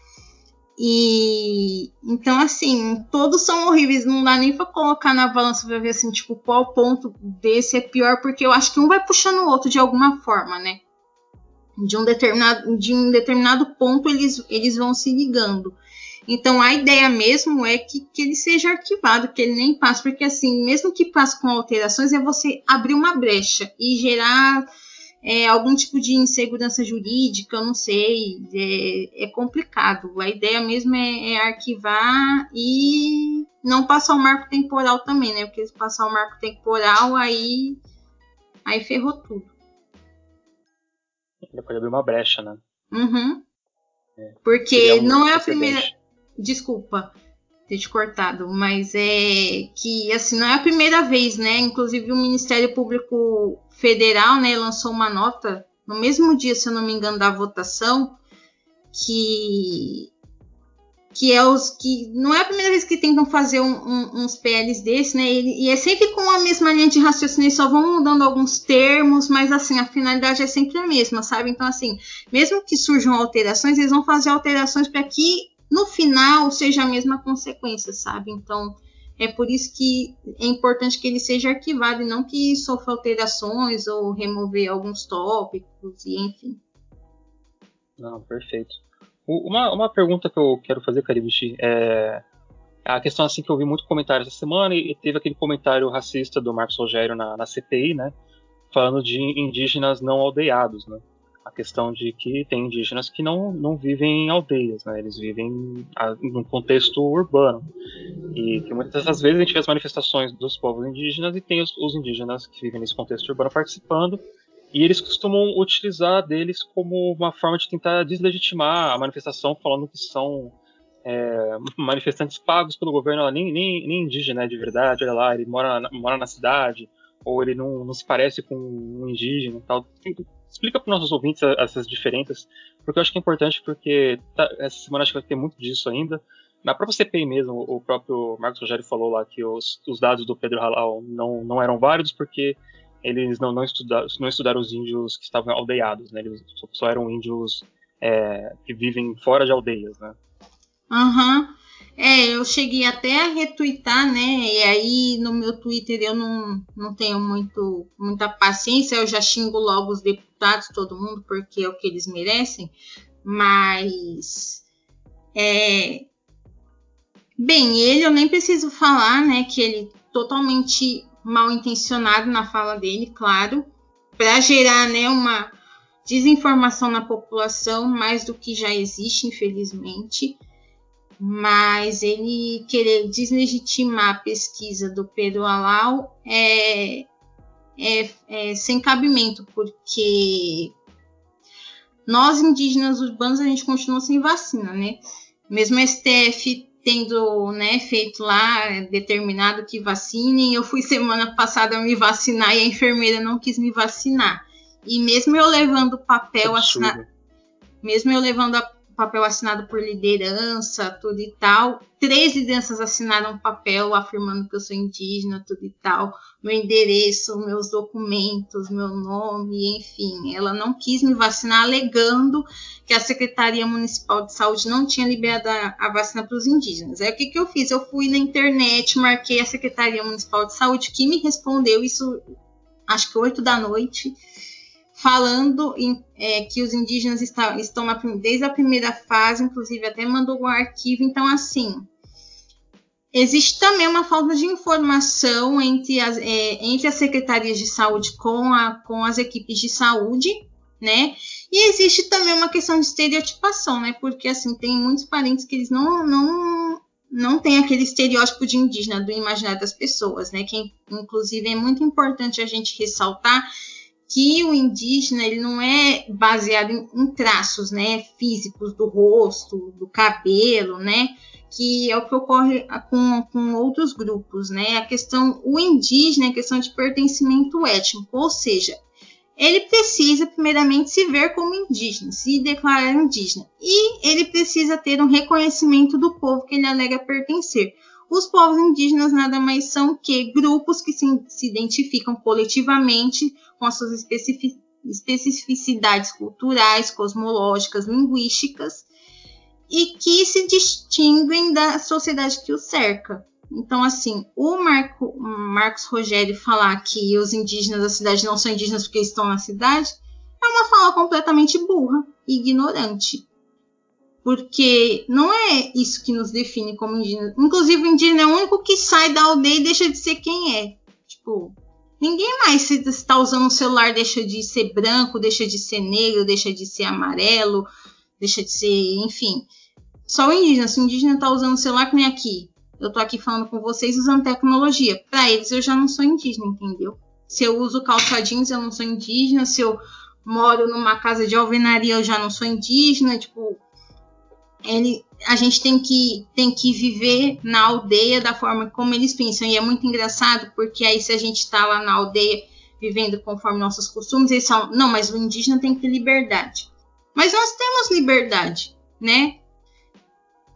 E então assim, todos são horríveis, não dá nem para colocar na balança para ver assim, tipo, qual ponto desse é pior, porque eu acho que um vai puxando o outro de alguma forma, né? De um determinado de um determinado ponto eles eles vão se ligando. Então a ideia mesmo é que, que ele seja arquivado, que ele nem passe, porque assim, mesmo que passe com alterações, é você abrir uma brecha e gerar é, algum tipo de insegurança jurídica, eu não sei, é, é complicado. A ideia mesmo é, é, arquivar e não passar o marco temporal também, né? Porque se passar o marco temporal, aí, aí ferrou tudo. Ele pode abrir uma brecha, né? Uhum. É. Porque um não é a primeira. Desculpa ter te cortado, mas é que assim não é a primeira vez, né? Inclusive o Ministério Público Federal, né, lançou uma nota no mesmo dia, se eu não me engano, da votação, que que é os que não é a primeira vez que tentam fazer um, um, uns PLs desse, né? E, e, é sempre com a mesma linha de raciocínio, só vão mudando alguns termos, mas assim a finalidade é sempre a mesma, sabe? Então assim, mesmo que surjam alterações, eles vão fazer alterações para que no final seja a mesma consequência, sabe? Então, é por isso que é importante que ele seja arquivado e não que sofra alterações ou remover alguns tópicos e enfim. Não, perfeito. Uma, uma pergunta que eu quero fazer, Caribichi, é a questão assim que eu vi muito comentário essa semana e teve aquele comentário racista do Marcos Rogério na, na CPI, né? Falando de indígenas não aldeados, né? a questão de que tem indígenas que não, não vivem em aldeias, né? Eles vivem a, num contexto urbano. E que muitas das vezes a gente vê as manifestações dos povos indígenas e tem os, os indígenas que vivem nesse contexto urbano participando. E eles costumam utilizar deles como uma forma de tentar deslegitimar a manifestação, falando que são é, manifestantes pagos pelo governo, nem, nem, nem indígena é de verdade, olha lá, ele mora, mora na cidade, ou ele não, não se parece com um indígena tal. Explica para os nossos ouvintes essas diferenças, porque eu acho que é importante, porque tá, essa semana acho que vai ter muito disso ainda. Na própria CPI mesmo, o próprio Marcos Rogério falou lá que os, os dados do Pedro Halal não, não eram válidos porque eles não, não, estudaram, não estudaram os índios que estavam aldeados, né? Eles só, só eram índios é, que vivem fora de aldeias, né? Aham. Uhum. É, eu cheguei até a retweetar, né? E aí no meu Twitter eu não, não tenho muito, muita paciência, eu já xingo logo os deputados, todo mundo, porque é o que eles merecem. Mas. É, bem, ele eu nem preciso falar, né? Que ele totalmente mal intencionado na fala dele, claro, para gerar, né, uma desinformação na população mais do que já existe, infelizmente. mas ele querer deslegitimar a pesquisa do Pedro Alau é, é, é sem cabimento, porque nós indígenas urbanos a gente continua sem vacina, né? Mesmo a STF tendo né, feito lá determinado que vacinem, eu fui semana passada me vacinar e a enfermeira não quis me vacinar. E mesmo eu levando papel assinado, mesmo eu levando a papel assinado por liderança, tudo e tal. Três lideranças assinaram um papel afirmando que eu sou indígena, tudo e tal. Meu endereço, meus documentos, meu nome, enfim. Ela não quis me vacinar, alegando que a Secretaria Municipal de Saúde não tinha liberado a, a vacina para os indígenas. Aí o que, que eu fiz? Eu fui na internet, marquei a Secretaria Municipal de Saúde, que me respondeu isso, acho que 8 da noite falando em, é, que os indígenas está, estão na, desde a primeira fase, inclusive até mandou um arquivo. Então, assim, existe também uma falta de informação entre as, é, entre as secretarias de saúde com, a, com as equipes de saúde, né? E existe também uma questão de estereotipação, né? Porque, assim, tem muitos parentes que eles não, não, não têm aquele estereótipo de indígena do imaginário das pessoas, né? Que, inclusive, é muito importante a gente ressaltar que o indígena ele não é baseado em, em, traços né, físicos do rosto, do cabelo, né, que é o que ocorre com, com outros grupos. Né? A questão, o indígena é a questão de pertencimento étnico, ou seja, ele precisa primeiramente se ver como indígena, se declarar indígena, e ele precisa ter um reconhecimento do povo que ele alega pertencer. Os povos indígenas nada mais são que grupos que se, se identificam coletivamente com as suas especificidades culturais, cosmológicas, linguísticas e que se distinguem da sociedade que os cerca. Então, assim, o Marco, Marcos Rogério falar que os indígenas da cidade não são indígenas porque estão na cidade é uma fala completamente burra e ignorante. Porque não é isso que nos define como indígenas. Inclusive, o indígena é o único que sai da aldeia e deixa de ser quem é. Tipo, Ninguém mais, se está usando um celular, deixa de ser branco, deixa de ser negro, deixa de ser amarelo, deixa de ser, enfim. Só o indígena. Se o indígena está usando o celular, que nem aqui. Eu estou aqui falando com vocês usando tecnologia. Para eles, eu já não sou indígena, entendeu? Se eu uso calça jeans, eu não sou indígena. Se eu moro numa casa de alvenaria, eu já não sou indígena. Tipo, ele, a gente tem que, tem que viver na aldeia da forma como eles pensam. E é muito engraçado, porque aí se a gente está lá na aldeia vivendo conforme nossos costumes, eles falam, não, mas o indígena tem que ter liberdade. Mas nós temos liberdade, né?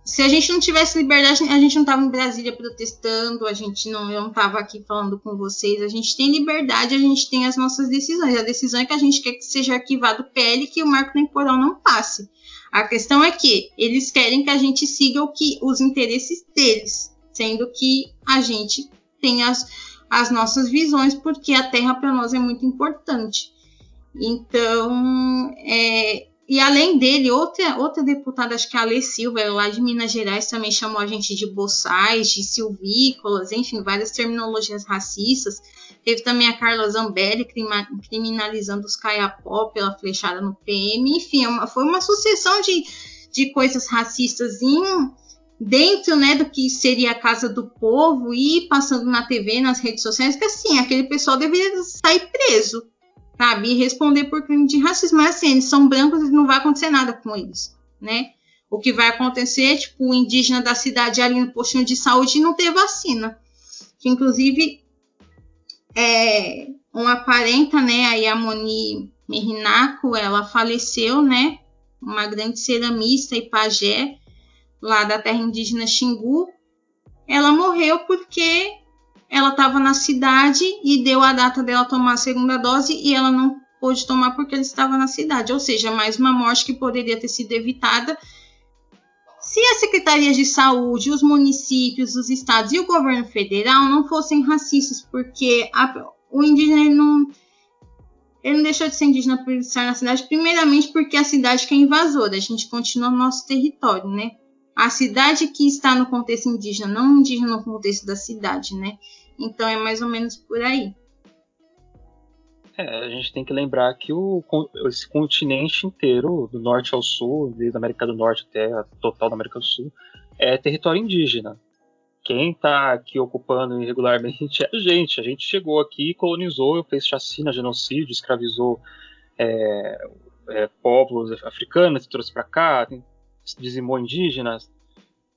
Se a gente não tivesse liberdade, a gente não estava em Brasília protestando, a gente não, eu não estava aqui falando com vocês. A gente tem liberdade, a gente tem as nossas decisões. A decisão é que a gente quer que seja arquivado o PL que o marco temporal não passe. A questão é que eles querem que a gente siga o que os interesses deles, sendo que a gente tem as, as nossas visões, porque a terra para nós é muito importante. Então, é, e além dele, outra, outra deputada, acho que é a Ale Silva, lá de Minas Gerais, também chamou a gente de boçais, de silvícolas, enfim, várias terminologias racistas. Teve também a Carla Zambelli criminalizando os caiapó pela flechada no PM. Enfim, é uma, foi uma sucessão de, de coisas racistas em, dentro né, do que seria a casa do povo e passando na TV, nas redes sociais, que assim, aquele pessoal deveria sair preso sabe? E responder por crime de racismo. Mas assim, eles são brancos e não vai acontecer nada com eles, né? O que vai acontecer é, tipo, o indígena da cidade ali no postinho de saúde não ter vacina. Que, inclusive, é, uma parenta, né, a Yamoni Merinaco, ela faleceu, né? Uma grande ceramista e pajé lá da terra indígena Xingu. Ela morreu porque ela estava na cidade e deu a data dela tomar a segunda dose e ela não pôde tomar porque ela estava na cidade. Ou seja, mais uma morte que poderia ter sido evitada se as secretarias de saúde, os municípios, os estados e o governo federal não fossem racistas, porque a, o indígena ele não, ele não deixou de ser indígena por estar na cidade, primeiramente porque a cidade que é invasora, a gente continua no nosso território, né? A cidade que está no contexto indígena, não indígena no contexto da cidade, né? Então é mais ou menos por aí. É, a gente tem que lembrar que o, esse continente inteiro, do norte ao sul, desde a América do Norte até a total da América do Sul, é território indígena. Quem está aqui ocupando irregularmente é a gente. A gente chegou aqui, colonizou, fez chacina, genocídio, escravizou é, é, povos africanos, trouxe para cá, dizimou indígenas.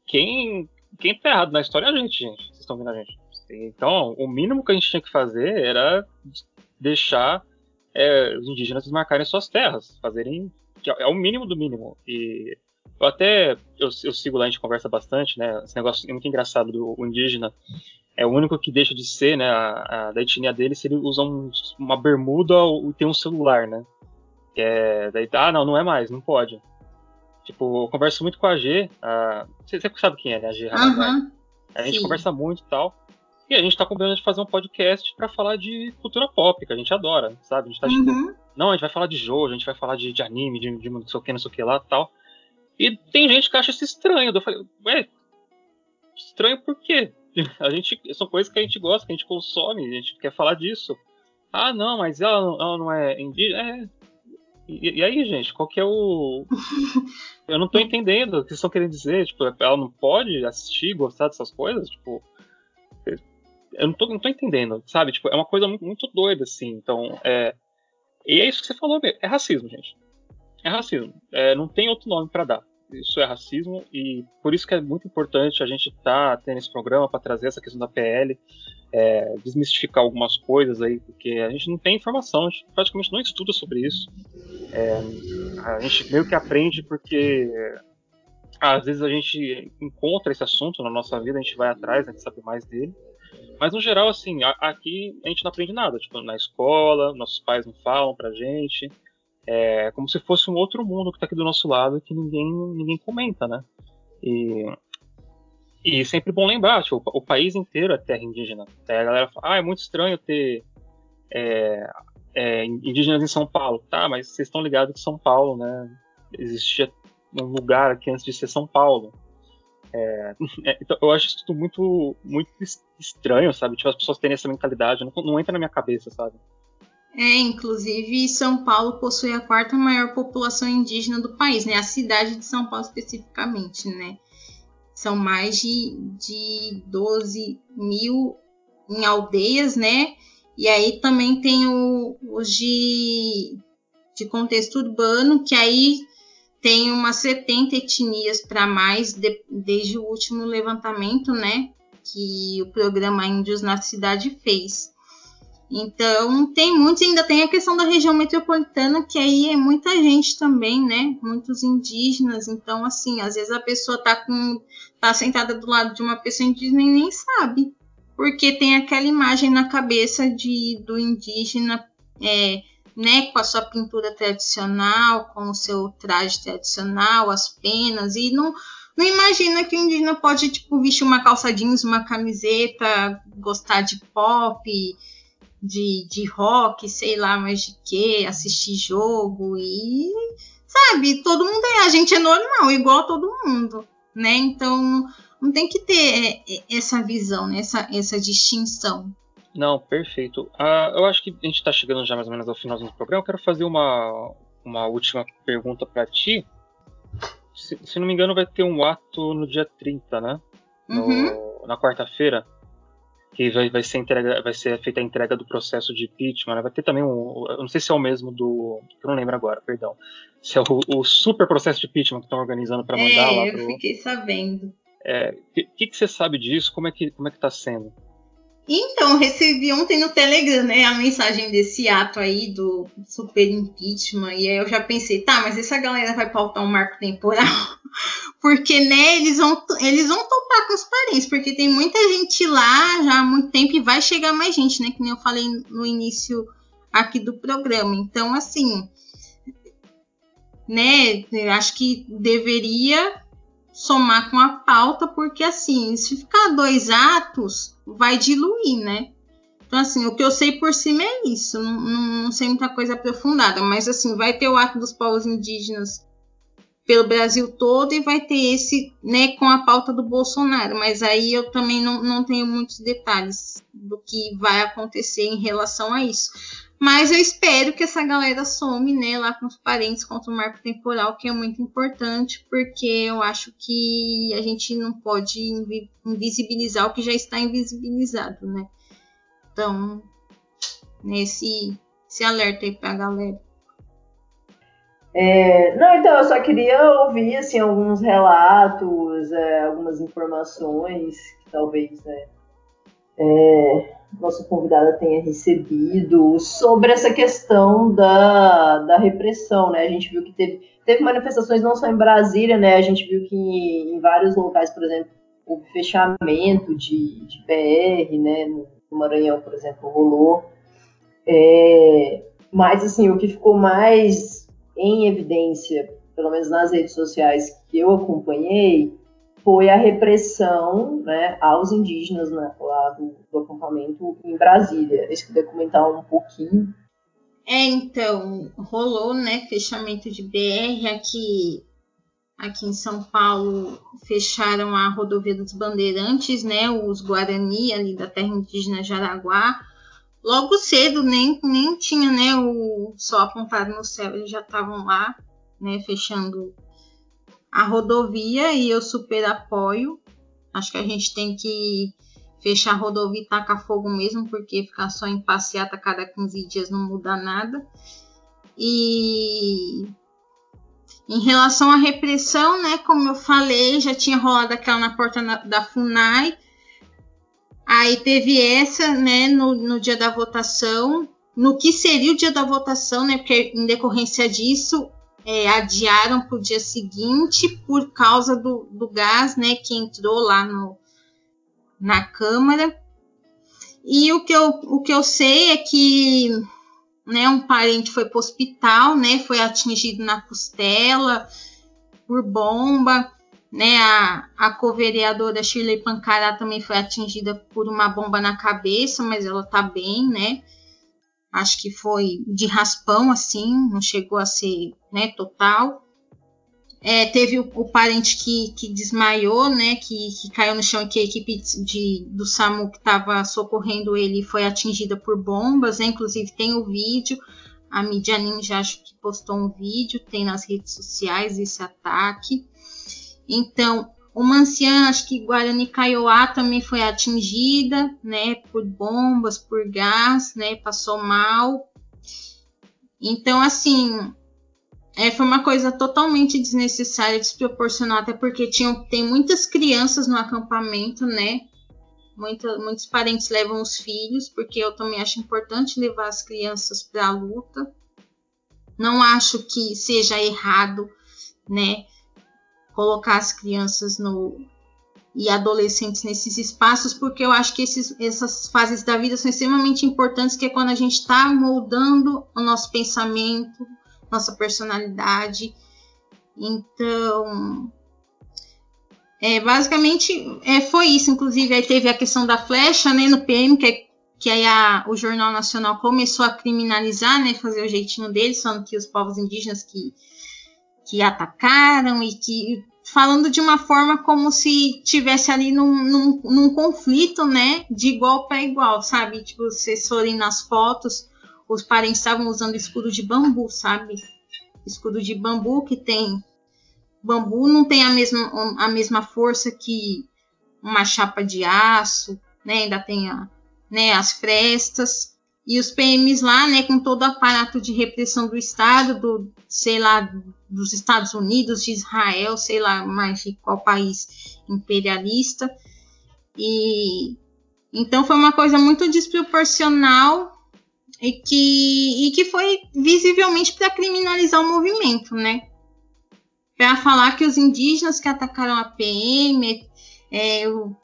Quem quem tá errado na história é a gente, gente. Vocês estão vendo a gente. Então, o mínimo que a gente tinha que fazer era deixar é, os indígenas desmarcarem suas terras, fazerem. É o mínimo do mínimo. E eu até. Eu, eu sigo lá, a gente conversa bastante, né? Esse negócio é muito engraçado do indígena. É o único que deixa de ser, né? A, a da etnia dele se ele usa um, uma bermuda e tem um celular, né? É. Daí, ah, não, não é mais, não pode. Tipo, eu converso muito com a G. A, você, você sabe quem é, né? A G Uhum, a gente sim. conversa muito e tal. E a gente tá combinando de fazer um podcast para falar de cultura pop, que a gente adora, sabe? A gente tá tipo, uhum. tipo, não, a gente vai falar de jogo, a gente vai falar de, de anime, de, de não sei o que, não sei o que lá tal. E tem gente que acha isso estranho. Eu falei, ué, estranho por quê? A gente, são coisas que a gente gosta, que a gente consome, a gente quer falar disso. Ah, não, mas ela, ela não é indígena. É, e, e, aí, gente, qual que é o. Eu não tô entendendo o que vocês estão querendo dizer. Tipo, ela não pode assistir, gostar dessas coisas? Tipo. Eu não tô, não tô entendendo, sabe? Tipo, é uma coisa muito, muito doida, assim. Então, é. E é isso que você falou mesmo. É racismo, gente. É racismo. É, não tem outro nome para dar. Isso é racismo e por isso que é muito importante a gente estar tá tendo esse programa para trazer essa questão da PL é, desmistificar algumas coisas aí, porque a gente não tem informação, a gente praticamente não estuda sobre isso. É, a gente meio que aprende porque às vezes a gente encontra esse assunto na nossa vida, a gente vai atrás, a gente sabe mais dele. Mas no geral, assim, aqui a gente não aprende nada. Tipo, na escola, nossos pais não falam pra gente. É como se fosse um outro mundo que tá aqui do nosso lado que ninguém, ninguém comenta, né? E e sempre bom lembrar, tipo, o país inteiro é terra indígena. A galera fala, ah, é muito estranho ter é, é, indígenas em São Paulo. Tá, mas vocês estão ligados que São Paulo, né? Existia um lugar aqui antes de ser São Paulo. É, é, então, eu acho isso tudo muito, muito estranho, sabe? Tipo, as pessoas terem essa mentalidade, não, não entra na minha cabeça, sabe? É, inclusive São Paulo possui a quarta maior população indígena do país, né? A cidade de São Paulo especificamente, né? São mais de, de 12 mil em aldeias, né? E aí também tem os de, de contexto urbano, que aí tem umas 70 etnias para mais de, desde o último levantamento, né? Que o programa Índios na Cidade fez. Então, tem muitos, ainda tem a questão da região metropolitana, que aí é muita gente também, né? Muitos indígenas. Então, assim, às vezes a pessoa tá com tá sentada do lado de uma pessoa indígena e nem sabe. Porque tem aquela imagem na cabeça de, do indígena, é, né, com a sua pintura tradicional, com o seu traje tradicional, as penas, e não, não imagina que o indígena pode, tipo, vestir uma calça jeans, uma camiseta, gostar de pop, de, de rock, sei lá mais de que, assistir jogo e sabe, todo mundo é, a gente é normal, igual a todo mundo, né? Então não tem que ter é, é, essa visão, né? essa, essa distinção. Não, perfeito. Uh, eu acho que a gente está chegando já mais ou menos ao final do programa. Eu quero fazer uma, uma última pergunta para ti. Se, se, não me engano, vai ter um ato no dia 30, né? No, uhum. Na quarta-feira que vai, vai, ser entrega, vai ser feita a entrega do processo de impeachment. Né? Vai ter também um. Eu não sei se é o mesmo do. Eu não lembro agora, perdão. Se é o, o super processo de impeachment que estão organizando para mandar é, lá. Eu fiquei sabendo. O é, que, que, que, você sabe disso? Como é que como é que tá sendo? Então, recebi ontem no Telegram, né, a mensagem desse ato aí do super impeachment, e aí eu já pensei, tá, mas essa galera vai pautar um marco temporal? porque, né, eles vão, eles vão topar com os parentes, porque tem muita gente lá já há muito tempo e vai chegar mais gente, né, que nem eu falei no início aqui do programa. Então, assim, né, acho que deveria somar com a pauta, porque assim, se ficar dois atos, vai diluir, né? Então, assim, o que eu sei por cima é isso. Não, não, sei muita coisa aprofundada, mas assim, vai ter o ato dos povos indígenas pelo Brasil todo e vai ter esse, né, com a pauta do Bolsonaro. Mas aí eu também não, não tenho muitos detalhes do que vai acontecer em relação a isso. Mas eu espero que essa galera some, né, lá com os parentes contra o marco temporal, que é muito importante, porque eu acho que a gente não pode invisibilizar o que já está invisibilizado, né? Então, nesse esse alerta aí pra galera. É, não, então eu só queria ouvir assim alguns relatos, é, algumas informações que talvez né, é, nossa convidada tenha recebido sobre essa questão da, da repressão, né? A gente viu que teve, teve manifestações não só em Brasília, né? A gente viu que em vários locais, por exemplo, houve fechamento de, de PR, né? No Maranhão, por exemplo, rolou. É, mas assim, o que ficou mais em evidência, pelo menos nas redes sociais que eu acompanhei, foi a repressão né, aos indígenas né, lá do, do acampamento em Brasília. Se puder comentar um pouquinho. É, então, rolou, né, fechamento de BR aqui, aqui em São Paulo, fecharam a rodovia dos Bandeirantes, né, os Guarani ali da terra indígena Jaraguá. Logo cedo, nem, nem tinha, né, o sol apontado no céu, eles já estavam lá, né, fechando a rodovia e eu super apoio. Acho que a gente tem que fechar a rodovia e tacar fogo mesmo, porque ficar só em passeata cada 15 dias não muda nada. E em relação à repressão, né, como eu falei, já tinha rolado aquela na porta da FUNAI. Aí teve essa, né, no, no dia da votação. No que seria o dia da votação, né, porque em decorrência disso, é, adiaram para o dia seguinte por causa do, do gás né, que entrou lá no, na Câmara. E o que, eu, o que eu sei é que né, um parente foi para o hospital, né, foi atingido na costela por bomba. Né, a, a co-vereadora Shirley Pancará também foi atingida por uma bomba na cabeça, mas ela está bem, né? Acho que foi de raspão assim, não chegou a ser né, total. É, teve o, o, parente que, que desmaiou, né, que, que, caiu no chão e que a equipe de, do SAMU que estava socorrendo ele foi atingida por bombas, né, inclusive tem o vídeo, a mídia ninja acho que postou um vídeo, tem nas redes sociais esse ataque. Então, uma anciã, acho que Guarani Kaiowá também foi atingida, né, por bombas, por gás, né, passou mal. Então, assim, é, foi uma coisa totalmente desnecessária, desproporcional, até porque tinham, tem muitas crianças no acampamento, né? Muita, muitos parentes levam os filhos, porque eu também acho importante levar as crianças para a luta. Não acho que seja errado, né? Colocar as crianças no, e adolescentes nesses espaços, porque eu acho que esses, essas fases da vida são extremamente importantes, que é quando a gente está moldando o nosso pensamento, nossa personalidade. Então, é, basicamente é, foi isso. Inclusive, aí teve a questão da flecha né, no PM, que, é, que aí a, o Jornal Nacional começou a criminalizar, né, fazer o jeitinho deles, falando que os povos indígenas que que atacaram e que falando de uma forma como se tivesse ali num, num, num conflito, né, de igual para igual, sabe? Tipo, vocês forem nas fotos, os parentes estavam usando escudo de bambu, sabe? Escudo de bambu que tem bambu não tem a mesma, a mesma força que uma chapa de aço, né? Ainda tem a, né, as frestas e os PMs lá, né, com todo o aparato de repressão do Estado, do, sei lá, dos Estados Unidos, de Israel, sei lá mais de qual país imperialista. E então foi uma coisa muito desproporcional e que, e que foi visivelmente para criminalizar o movimento, né? Para falar que os indígenas que atacaram a PM, é, o,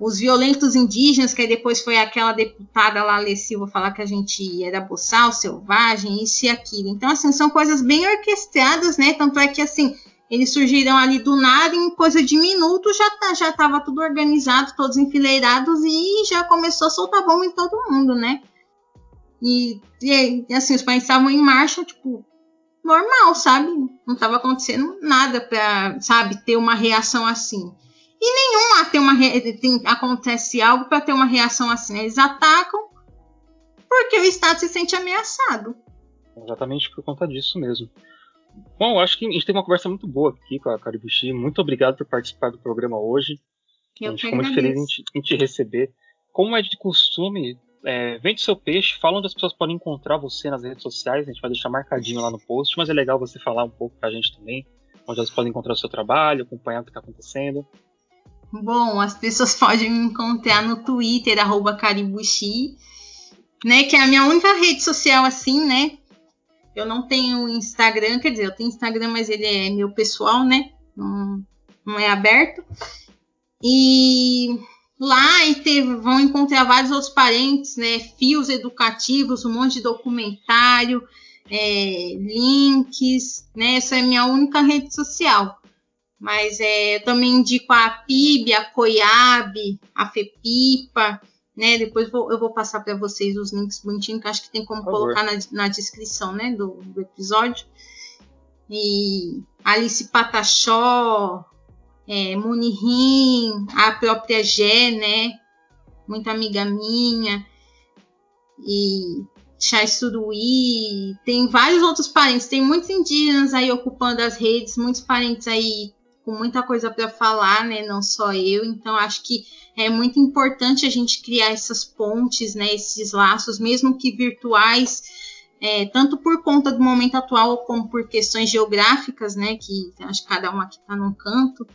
os violentos indígenas, que depois foi aquela deputada lá, Lê falar que a gente era boçal, selvagem, isso e aquilo. Então, assim, são coisas bem orquestradas, né? Tanto é que, assim, eles surgiram ali do nada, em coisa de minutos já tá, já estava tudo organizado, todos enfileirados e já começou a soltar bomba em todo mundo, né? E, e assim, os pais estavam em marcha, tipo, normal, sabe? Não estava acontecendo nada para, sabe, ter uma reação assim. E nenhum tem uma, tem, acontece algo para ter uma reação assim. Eles atacam porque o Estado se sente ameaçado. Exatamente por conta disso mesmo. Bom, acho que a gente teve uma conversa muito boa aqui com a Caribuchi. Muito obrigado por participar do programa hoje. Eu a gente ficou muito feliz em te, em te receber. Como é de costume, é, vende seu peixe, fala onde as pessoas podem encontrar você nas redes sociais. A gente vai deixar marcadinho lá no post, mas é legal você falar um pouco pra gente também, onde elas podem encontrar o seu trabalho, acompanhar o que está acontecendo. Bom, as pessoas podem me encontrar no Twitter, arroba Caribuchi, né? Que é a minha única rede social assim, né? Eu não tenho Instagram, quer dizer, eu tenho Instagram, mas ele é meu pessoal, né? Não, não é aberto. E lá e vão encontrar vários outros parentes, né? Fios educativos, um monte de documentário, é, links, né? Essa é a minha única rede social. Mas é, eu também indico a PIB, a COIAB, a FEPIPA, né? Depois vou, eu vou passar para vocês os links bonitinhos, que acho que tem como colocar na, na descrição, né? Do, do episódio. E Alice Pataxó, é, Munirim, a própria Gé, né? Muita amiga minha. E Chai Suruí, tem vários outros parentes, tem muitos indígenas aí ocupando as redes, muitos parentes aí com muita coisa para falar, né? Não só eu. Então acho que é muito importante a gente criar essas pontes, né? Esses laços, mesmo que virtuais, é, tanto por conta do momento atual como por questões geográficas, né? Que acho que cada um aqui está num canto.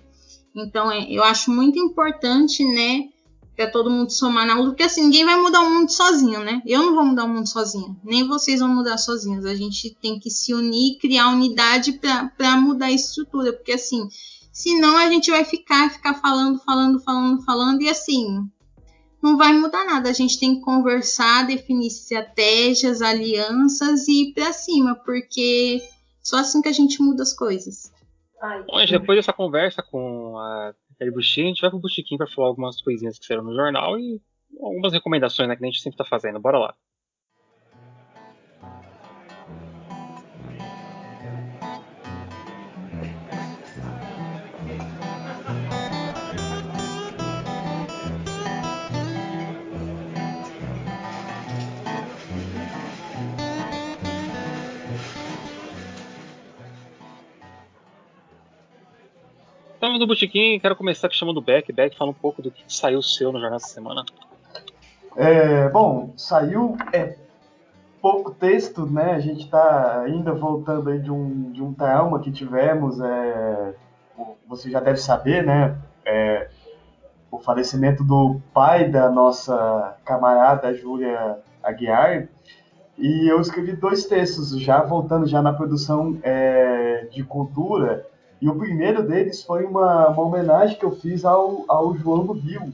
Então é, eu acho muito importante, né? Para todo mundo somar na luta, porque assim, ninguém vai mudar o mundo sozinho, né? Eu não vou mudar o mundo sozinho, nem vocês vão mudar sozinhos. A gente tem que se unir, criar unidade para mudar a estrutura, porque assim, senão a gente vai ficar, ficar falando, falando, falando, falando, e assim, não vai mudar nada. A gente tem que conversar, definir estratégias, alianças e ir para cima, porque só assim que a gente muda as coisas. Bom, gente, depois dessa conversa com a Caribuchi, a gente vai pro Botiquim para falar algumas coisinhas que saíram no jornal e algumas recomendações né, que a gente sempre tá fazendo. Bora lá. Estamos no Botiquim, quero começar aqui chamando o Beck. Beck, fala um pouco do que saiu seu no jornal essa semana. É, bom, saiu é, pouco texto, né? A gente está ainda voltando aí de um, de um trauma que tivemos. É, você já deve saber, né? É, o falecimento do pai da nossa camarada Júlia Aguiar. E eu escrevi dois textos, já voltando já na produção é, de cultura. E o primeiro deles foi uma, uma homenagem que eu fiz ao, ao João do Rio,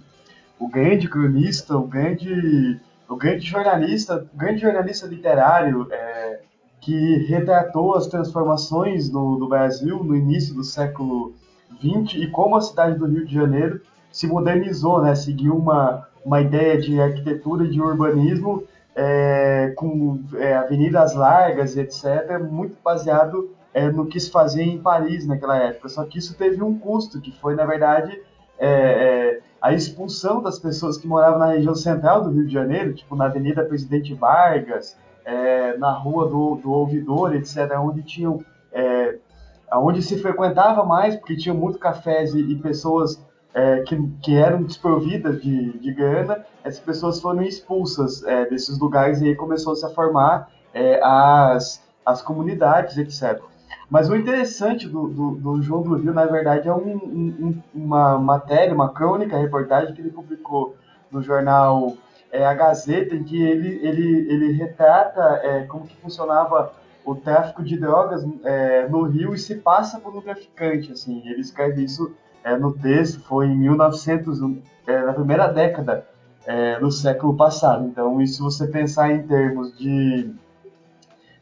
o grande cronista, o grande, o grande jornalista, o grande jornalista literário é, que retratou as transformações do, do Brasil no início do século XX e como a cidade do Rio de Janeiro se modernizou, né? seguiu uma, uma ideia de arquitetura e de urbanismo é, com é, avenidas largas e etc., muito baseado é, no que se fazia em Paris naquela época. Só que isso teve um custo, que foi, na verdade, é, é, a expulsão das pessoas que moravam na região central do Rio de Janeiro, tipo na Avenida Presidente Vargas, é, na Rua do, do Ouvidor, etc., onde tinham, é, onde se frequentava mais, porque tinha muito cafés e, e pessoas é, que, que, eram desprovidas de, de grana, essas pessoas foram expulsas é, desses lugares e aí começou -se a formar é, as, as comunidades, etc. Mas o interessante do, do, do, João do Rio, na verdade, é um, um, uma matéria, uma crônica, reportagem que ele publicou no jornal é, A Gazeta, em que ele, ele, ele retrata é, como que funcionava o tráfico de drogas é, no Rio e se passa por um traficante. Assim. Ele escreve isso é, no texto, foi em 1900, é, na primeira década é, do século passado. Então, isso você pensar em termos de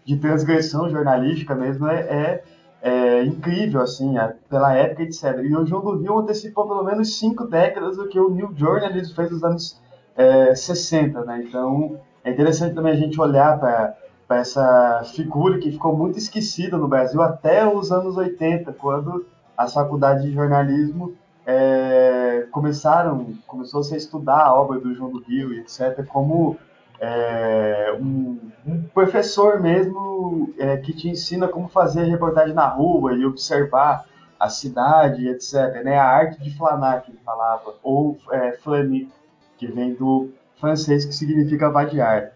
de transgressão jornalística mesmo é, é, é incrível, assim, é, pela época, etc. E o João do Rio antecipou pelo menos cinco décadas do que o New Journalism fez nos anos é, 60, né? Então, é interessante também a gente olhar para essa figura que ficou muito esquecida no Brasil até os anos 80, quando as faculdades de jornalismo é, começaram, começou -se a estudar a obra do João do Rio e etc., como é, um, um, professor mesmo é, que te ensina como fazer reportagem na rua e observar a cidade, etc. Né? A arte de flanar, que ele falava, ou é, que vem do francês, que significa vadiar.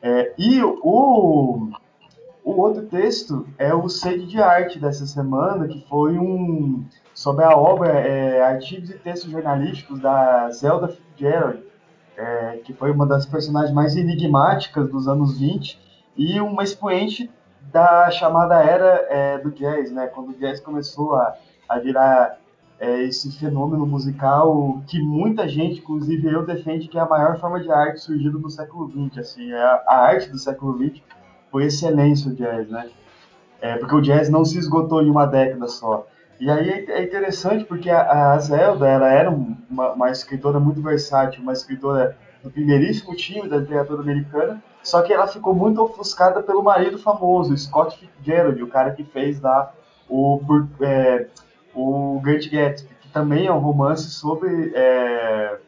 É, e o, o outro texto é o Sede de Arte dessa semana, que foi um sobre a obra é, Artigos e Textos Jornalísticos da Zelda Fitzgerald, é, que foi uma das personagens mais enigmáticas dos anos 20 e uma expoente da chamada era é, do jazz, né? Quando o jazz começou a, a virar é, esse fenômeno musical que muita gente, inclusive eu, defende que é a maior forma de arte surgida no século XX. Assim, é a, a arte do século XX foi excelência o jazz, né? É, porque o jazz não se esgotou em uma década só. E aí é interessante porque a, a Zelda ela era uma, uma, escritora muito versátil, uma escritora do primeiríssimo time da literatura americana, só que ela ficou muito ofuscada pelo marido famoso, Scott Fitzgerald, o cara que fez lá o, é, o Great Gatsby, que também é um romance sobre é,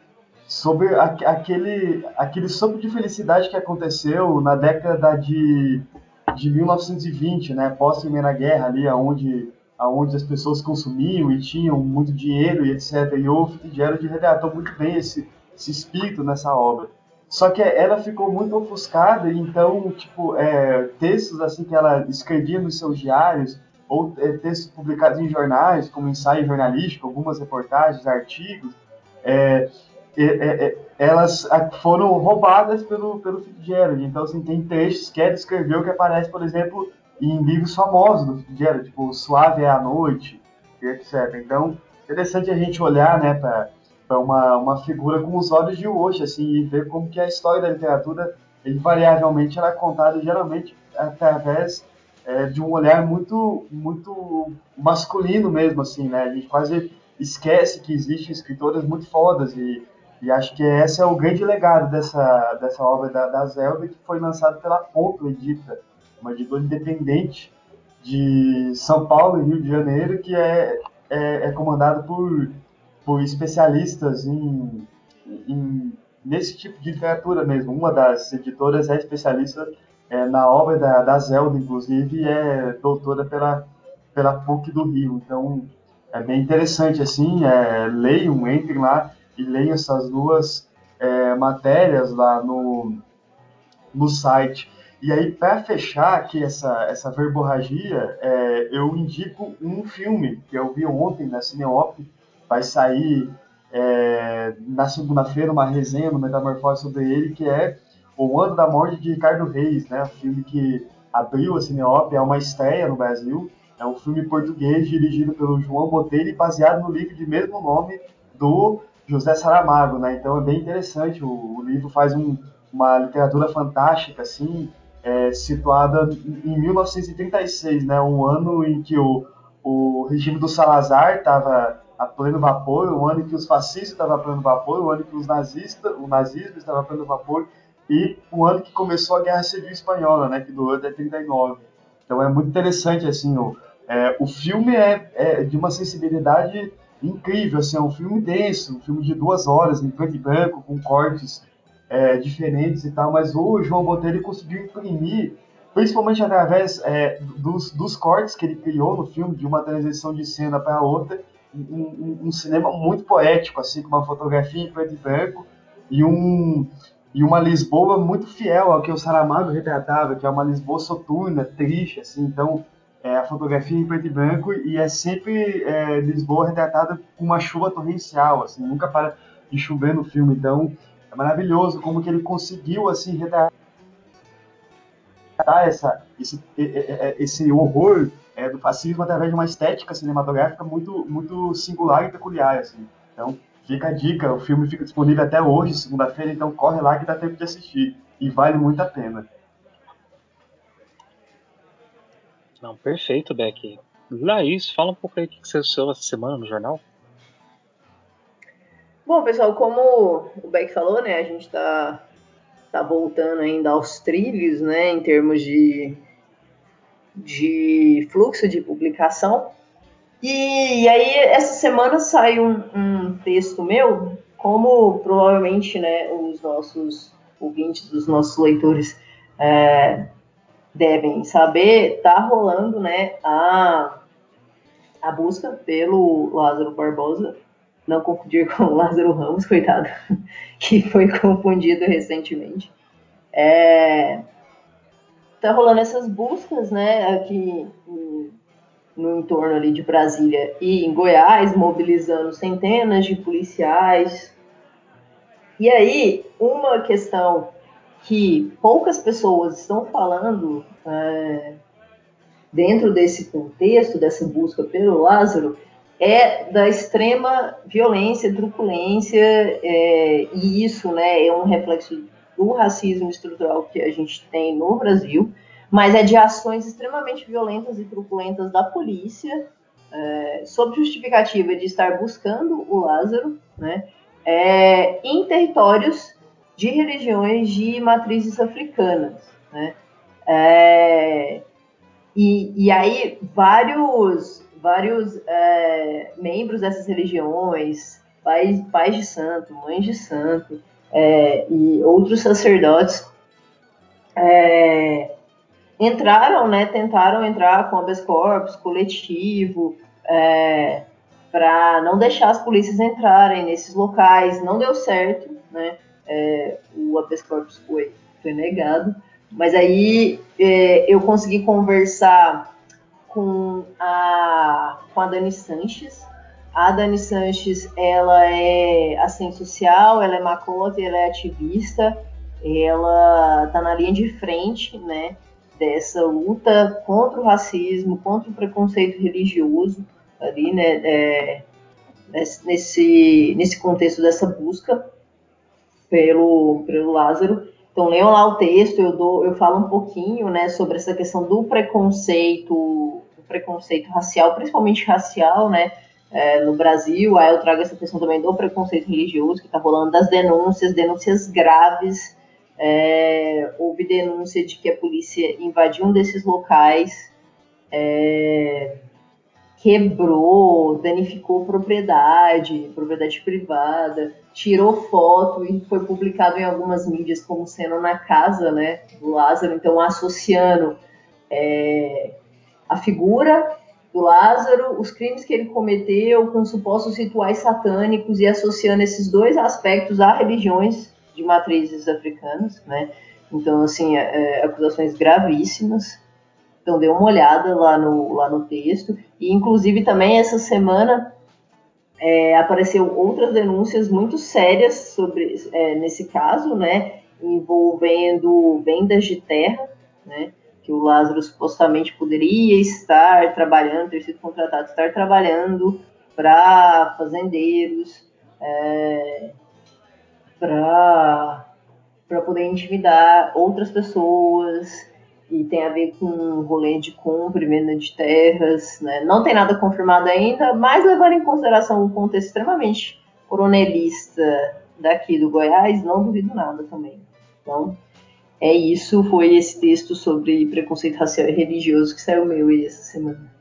sobre a, aquele aquele sopro de felicidade que aconteceu na década de, de 1920, né, pós Primeira Guerra ali, aonde aonde as pessoas consumiam e tinham muito dinheiro e etc. E o Fitzgerald retratou muito bem esse, esse espírito nessa obra. Só que ela ficou muito ofuscada, então, tipo, é, textos assim que ela escrevia nos seus diários, ou é, textos publicados em jornais, como ensaio jornalístico, algumas reportagens, artigos, é, é, é elas foram roubadas pelo, pelo Fitzgerald. Então, assim, tem textos que ela escreveu que aparece, por exemplo, em livros famosos do Fitzgerald, tipo Suave é a Noite, etc. Então, interessante a gente olhar, né, para uma, uma figura com os olhos de hoje, assim, e ver como que a história da literatura, invariavelmente, ela é contada geralmente através é, de um olhar muito, muito masculino mesmo, assim, né? A gente quase esquece que existem escritoras muito fodas e, e acho que esse é o grande legado dessa, dessa obra da, da Zelda que foi lançada pela Ponto Edita uma editora independente de São Paulo e Rio de Janeiro, que é, é, é comandada por, por especialistas em, em, nesse tipo de literatura mesmo. Uma das editoras é especialista é, na obra da, da Zelda, inclusive, e é doutora pela, pela PUC do Rio. Então, é bem interessante, assim, é, leiam, entrem lá e leiam essas duas é, matérias lá no, no site. E aí, para fechar aqui essa, essa verborragia, é, eu indico um filme que eu vi ontem na Cineop, vai sair é, na segunda-feira uma resenha no Metamorfose sobre ele, que é O Ano da Morte de Ricardo Reis, né? Um filme que abriu a Cineop, é uma estreia no Brasil, é um filme português dirigido pelo João Botelho e baseado no livro de mesmo nome do José Saramago, né? Então é bem interessante, o, o livro faz um, uma literatura fantástica, assim, é, situada em 1936, né, um ano em que o, o regime do Salazar estava a pleno vapor, um ano em que os fascistas estavam a pleno vapor, um ano em que os nazistas, o nazismo estava a pleno vapor e o ano que começou a Guerra Civil Espanhola, né, que durou até 39. Então é muito interessante assim, o, é, o filme é, é, de uma sensibilidade incrível, assim, é um filme denso, um filme de duas horas em preto e branco com cortes é, diferentes e tal, mas o João Botelho conseguiu imprimir, principalmente através é, dos, dos cortes que ele criou no filme, de uma transição de cena para outra, um, um, um, cinema muito poético, assim, com uma fotografia em preto e branco e, um, e uma Lisboa muito fiel ao que o Saramago retratava, que é uma Lisboa soturna, triste, assim, então é, a fotografia em preto e branco e é sempre é, Lisboa retratada com uma chuva torrencial, assim, nunca para de chover no filme, então é maravilhoso como que ele conseguiu assim retratar essa, esse, esse horror é, do fascismo através de uma estética cinematográfica muito, muito singular e peculiar. Assim. Então, fica a dica, o filme fica disponível até hoje, segunda-feira, então corre lá que dá tempo de assistir. E vale muito a pena. Não, perfeito, Beck. Laís, fala um pouco aí o que você assistiu essa semana no jornal. Bom, pessoal, como o Beck falou, né, a gente está tá voltando ainda aos trilhos, né, em termos de, de fluxo de publicação. E, e aí, essa semana sai um, um, texto meu, como provavelmente, né, os nossos ouvintes, dos nossos leitores é, devem saber, tá rolando né, a, a busca pelo Lázaro Barbosa, não confundir com o Lázaro Ramos, coitado, que foi confundido recentemente. É, tá rolando essas buscas, né, aqui no entorno ali de Brasília e em Goiás, mobilizando centenas de policiais. E aí, uma questão que poucas pessoas estão falando é, dentro desse contexto, dessa busca pelo Lázaro, é da extrema violência, truculência, é, e isso né, é um reflexo do racismo estrutural que a gente tem no Brasil, mas é de ações extremamente violentas e truculentas da polícia, é, sob justificativa de estar buscando o Lázaro, né, é, em territórios de religiões de matrizes africanas. Né? É, e, e aí vários, vários é, membros dessas religiões, pais, pais de santo, mães de santo é, e outros sacerdotes é, entraram, né, tentaram entrar com habeas corpus coletivo é, para não deixar as polícias entrarem nesses locais. Não deu certo, né? é, o habeas corpus foi, foi negado. Mas aí é, eu consegui conversar com a, com a Dani Sanches. A Dani Sanches, ela é assistente social, ela é macota, ela é ativista, ela está na linha de frente, né, dessa luta contra o racismo, contra o preconceito religioso, ali, né, é, nesse, nesse contexto dessa busca pelo, pelo Lázaro. Então leiam lá o texto, eu, dou, eu falo um pouquinho né, sobre essa questão do preconceito, preconceito racial, principalmente racial, né, é, no Brasil. Aí eu trago essa questão também do preconceito religioso, que está rolando das denúncias, denúncias graves. É, houve denúncia de que a polícia invadiu um desses locais, é, quebrou, danificou propriedade, propriedade privada, tirou foto e foi publicado em algumas mídias como sendo na casa né, do Lázaro, então associando é, a figura do Lázaro, os crimes que ele cometeu com supostos rituais satânicos e associando esses dois aspectos a religiões de matrizes africanas, né? Então, assim, é, é, acusações gravíssimas. Então dê uma olhada lá no, lá no texto. E inclusive também essa semana é, apareceu outras denúncias muito sérias sobre é, nesse caso, né? Envolvendo vendas de terra, né? Que o Lázaro supostamente poderia estar trabalhando, ter sido contratado, estar trabalhando para fazendeiros, é, para poder intimidar outras pessoas, e tem a ver com rolê de compra e venda de terras. Né? Não tem nada confirmado ainda, mas levando em consideração o contexto extremamente coronelista daqui do Goiás, não duvido nada também. Então, é isso, foi esse texto sobre preconceito racial e religioso que saiu meu aí essa semana.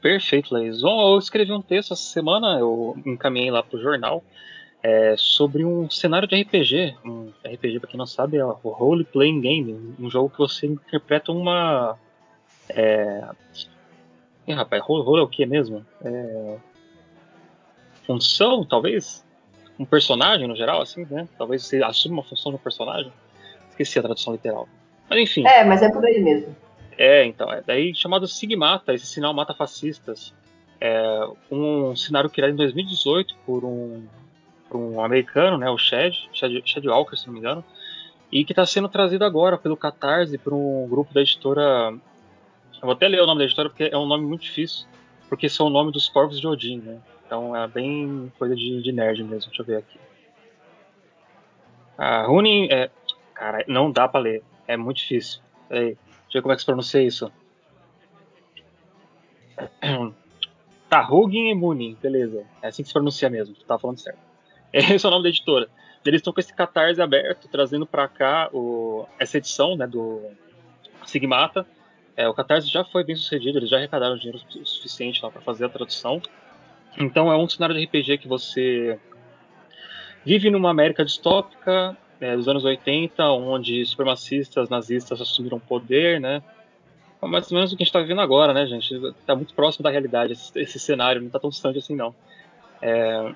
Perfeito, Leison. Eu escrevi um texto essa semana, eu encaminhei lá pro jornal, é, sobre um cenário de RPG. Um RPG, para quem não sabe, é o Role Playing Game, um jogo que você interpreta uma. É... Ih, rapaz, role, role é o que mesmo? É... Função, talvez? Um personagem no geral, assim, né? Talvez você assuma uma função de um personagem. Esqueci a tradução literal. Mas enfim. É, mas é por aí mesmo. É, então, é daí chamado Sigmata, esse sinal mata fascistas. É um cenário criado em 2018 por um para um americano, né, o Chad, Chad, Chad Walker, se não me engano, e que está sendo trazido agora pelo Catarse para um grupo da editora. Eu vou até ler o nome da editora porque é um nome muito difícil, porque são o nome dos corvos de Odin, né? Então é bem coisa de, de nerd mesmo. Deixa eu ver aqui. Ah, Runin é. Cara, não dá para ler. É muito difícil. Peraí, deixa eu ver como é que se pronuncia isso. Hugin e Munin, beleza. É assim que se pronuncia mesmo, tu tá falando certo. Esse é o nome da editora. Eles estão com esse catarse aberto, trazendo para cá o, essa edição né, do Sigmata. É, o catarse já foi bem sucedido, eles já arrecadaram dinheiro suficiente para fazer a tradução. Então é um cenário de RPG que você vive numa América distópica, é, dos anos 80, onde supremacistas nazistas assumiram poder, né? É mais ou menos o que a gente está vivendo agora, né, gente? Está muito próximo da realidade esse, esse cenário, não está tão distante assim, não. É,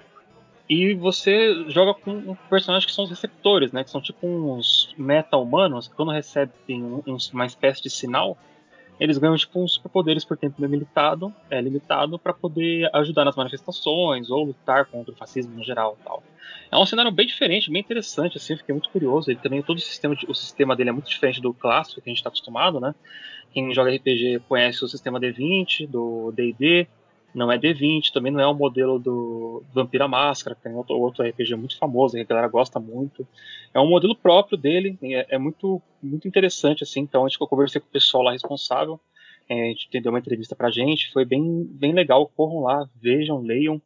e você joga com personagens que são os receptores, né? Que são tipo uns meta-humanos que quando recebem um, uma espécie de sinal, eles ganham tipo uns superpoderes por tempo limitado, é, limitado para poder ajudar nas manifestações ou lutar contra o fascismo no geral, tal. É um cenário bem diferente, bem interessante, assim, fiquei muito curioso. Ele também todo o sistema, de, o sistema dele é muito diferente do clássico que a gente está acostumado, né? Quem joga RPG conhece o sistema D20, do D&D, não é D20, também não é o modelo do Vampira Máscara, que tem outro, outro RPG muito famoso, que a galera gosta muito. É um modelo próprio dele, é, é muito, muito interessante, assim. Então, acho que eu conversei com o pessoal lá responsável, é, a gente deu uma entrevista pra gente, foi bem, bem legal. Corram lá, vejam, leiam.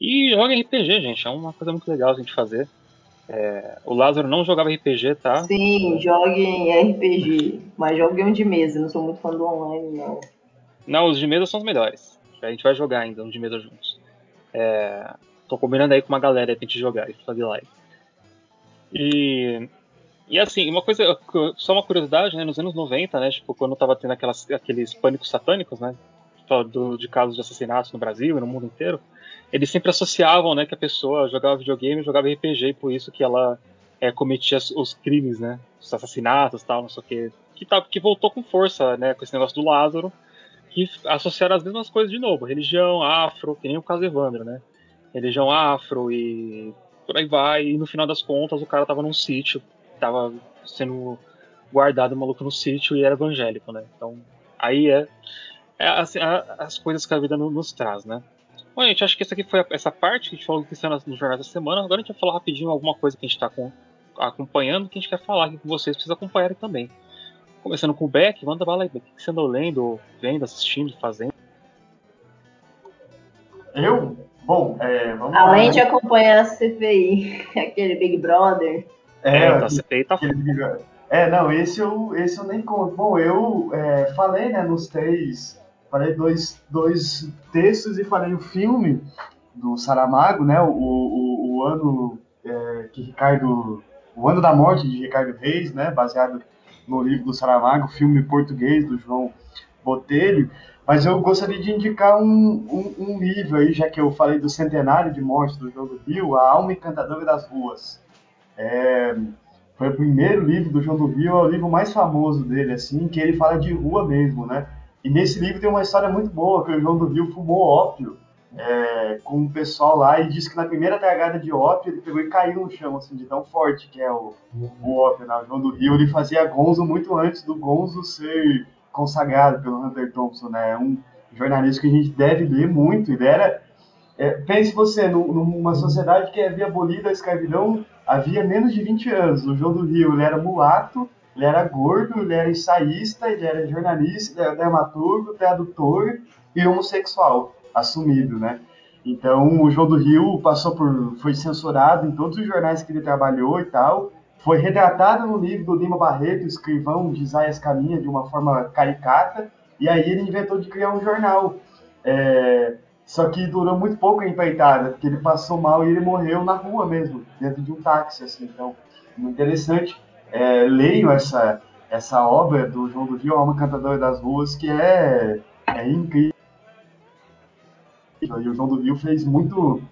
E joguem RPG, gente, é uma coisa muito legal a gente fazer. É, o Lázaro não jogava RPG, tá? Sim, joguem RPG, mas joguem um de mesa, não sou muito fã do online, não. Não, os de mesa são os melhores. A gente vai jogar ainda um de mesa juntos. É, tô combinando aí com uma galera pra gente jogar e fazer live. E, e assim, uma coisa, só uma curiosidade, né? Nos anos 90, né? Tipo, quando tava tendo aquelas, aqueles pânicos satânicos, né? Do, de casos de assassinatos no Brasil e no mundo inteiro, eles sempre associavam, né, que a pessoa jogava videogame, jogava RPG e por isso que ela é, cometia os crimes, né, os assassinatos, tal, não sei o que, que, tá, que voltou com força, né, com esse negócio do Lázaro, que associaram as mesmas coisas de novo. Religião, afro, que nem o caso Evandro, né? Religião afro e por aí vai. E no final das contas o cara tava num sítio, tava sendo guardado maluco no sítio e era evangélico, né? Então aí é, é assim, as coisas que a vida nos traz, né? Bom, gente, acho que essa aqui foi a, essa parte que a gente falou que está no jornal da semana. Agora a gente vai falar rapidinho alguma coisa que a gente está acompanhando, que a gente quer falar aqui com vocês, precisa acompanhar também. Começando com o Beck, manda bala aí, Beck. O que você andou lendo, vendo, assistindo, fazendo? Eu? Bom, é, vamos Além lá, de acompanhar a CPI, aquele Big Brother. É, é então, a CPI tá É, não, esse eu, esse eu nem conto. Bom, eu é, falei, né, nos três, falei dois, dois textos e falei o filme do Saramago, né, o, o, o ano é, que Ricardo, o ano da morte de Ricardo Reis, né, baseado no livro do Saramago, filme português do João Botelho, mas eu gostaria de indicar um, um, um, livro aí, já que eu falei do centenário de morte do João do Rio, A Alma Encantadora das Ruas. É, foi o primeiro livro do João do Rio, é o livro mais famoso dele, assim, que ele fala de rua mesmo, né? E nesse livro tem uma história muito boa, que o João do Rio fumou ópio é, com o pessoal lá e disse que na primeira tragada de ópio ele pegou e caiu no chão, assim, de tão forte que é o, o ópio, né? O João do Rio, ele fazia Gonzo muito antes do Gonzo ser consagrado pelo Hunter Thompson, né? É um jornalista que a gente deve ler muito. Ele era... É, pense você, numa sociedade que havia abolido a escravidão havia menos de 20 anos. O João do Rio, ele era mulato, ele era gordo, ele era ensaísta, ele era jornalista, ele era dramaturgo, tradutor e homossexual assumido, né? Então, o João do Rio passou por, foi censurado em todos os jornais que ele trabalhou e tal. Foi retratado no livro do Lima Barreto, escrivão de Isaias Caminha, de uma forma caricata. E aí ele inventou de criar um jornal. É, só que durou muito pouco a empreitada, porque ele passou mal e ele morreu na rua mesmo, dentro de um táxi. Assim. Então, interessante. É, leio essa, essa obra do João do Rio, Alma Cantadora das Ruas, que é, é incrível. E o João do Rio fez muito,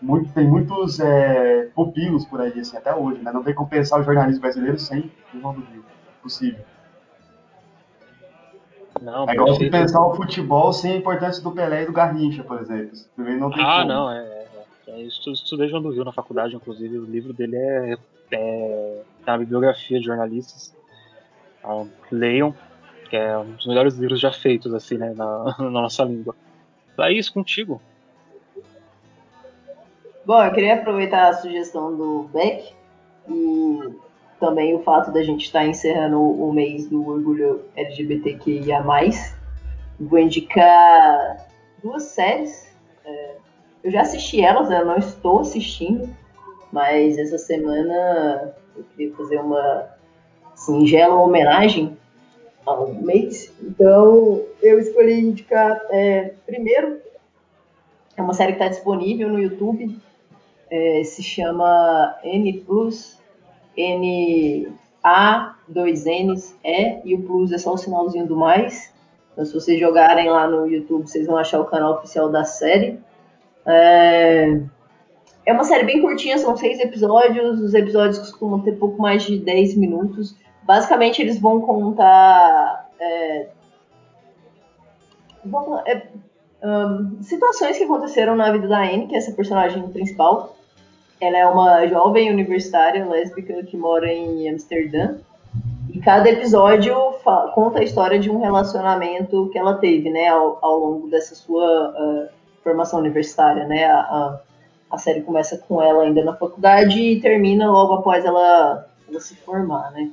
muito tem muitos é, pupilos por aí, assim, até hoje, né? Não tem como pensar o jornalismo brasileiro sem o João do Rio. Possível. Não, é igual você pensar o futebol sem a importância do Pelé e do Garrincha, por exemplo. Não tem ah, como. não, é. é, é isso, estudei João do Rio na faculdade, inclusive. O livro dele é, é na bibliografia de jornalistas. Então, leiam, que é um dos melhores livros já feitos, assim, né, na, na nossa língua. Laís, contigo. Bom, eu queria aproveitar a sugestão do Beck e também o fato da gente estar encerrando o mês do orgulho LGBTQIA+. Vou indicar duas séries. É, eu já assisti elas, eu não estou assistindo, mas essa semana eu queria fazer uma singela homenagem mês. Então, eu escolhi indicar é, primeiro, é uma série que está disponível no YouTube, é, se chama N Plus N A, dois N's, E, e o plus é só o sinalzinho do mais. Então, se vocês jogarem lá no YouTube, vocês vão achar o canal oficial da série. É, é uma série bem curtinha, são seis episódios. Os episódios costumam ter pouco mais de 10 minutos. Basicamente, eles vão contar. É, vão, é, um, situações que aconteceram na vida da Anne, que é essa personagem principal. Ela é uma jovem universitária lésbica que mora em Amsterdã. E cada episódio conta a história de um relacionamento que ela teve, né, ao, ao longo dessa sua uh, formação universitária, né? A, a, a, série começa com ela ainda na faculdade e termina logo após ela, ela se formar, né?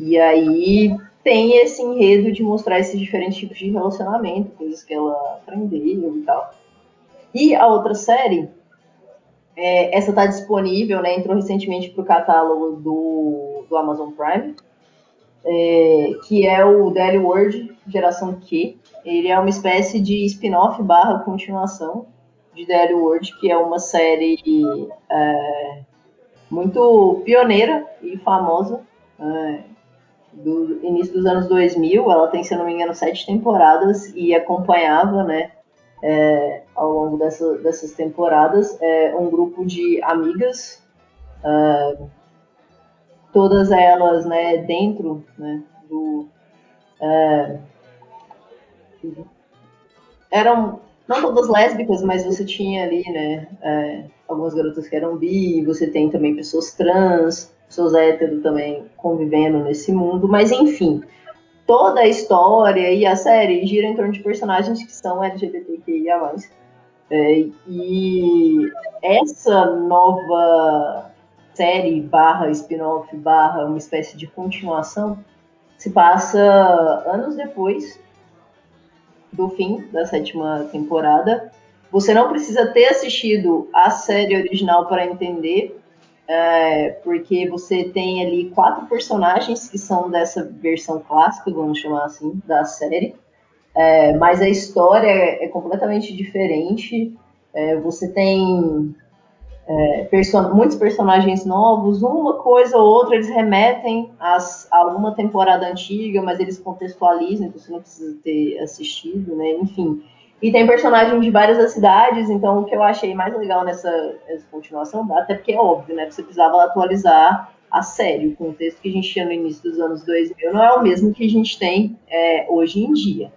E aí tem esse enredo de mostrar esses diferentes tipos de relacionamento, coisas que ela aprendeu e tal. E a outra série é, essa está disponível, né? Entrou recentemente para o catálogo do, do Amazon Prime, é, que é o Daily World Geração Q. Ele é uma espécie de spin-off barra continuação de Daily World, que é uma série é, muito pioneira e famosa é, do início dos anos 2000. Ela tem, se eu não me engano, sete temporadas e acompanhava, né? é, ao longo dessa, dessas temporadas é um grupo de amigas, é, todas elas né, dentro né, do. É, eram não todas lésbicas, mas você tinha ali né, é, algumas garotas que eram bi, você tem também pessoas trans, pessoas hétero também convivendo nesse mundo, mas enfim, toda a história e a série gira em torno de personagens que são LGBTQIA+. É, e essa nova série barra spin-off barra uma espécie de continuação se passa anos depois do fim da sétima temporada. Você não precisa ter assistido a série original para entender é, porque você tem ali quatro personagens que são dessa versão clássica, vamos chamar assim, da série. É, mas a história é, completamente diferente. É, você tem é, person muitos personagens novos, uma coisa ou outra eles remetem às, a alguma temporada antiga, mas eles contextualizam, então você não precisa ter assistido, né? Enfim. E tem personagens de várias cidades, então o que eu achei mais legal nessa, nessa continuação, até porque é óbvio, né? Você precisava atualizar a série. O contexto que a gente tinha no início dos anos 2000 não é o mesmo que a gente tem é, hoje em dia.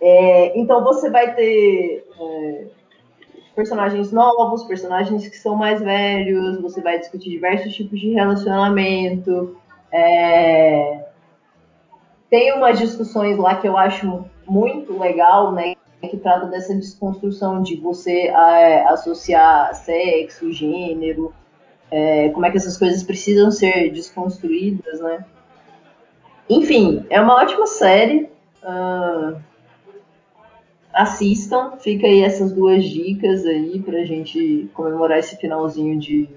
É, então você vai ter é, personagens novos, personagens que são mais velhos, você vai discutir diversos tipos de relacionamento. É, tem umas discussões lá que eu acho muito legal, né? Que trata dessa desconstrução de você é, associar sexo, gênero, é, como é que essas coisas precisam ser desconstruídas, né? Enfim, é uma ótima série. Uh, assistam, fica aí essas duas dicas aí pra gente comemorar esse finalzinho de,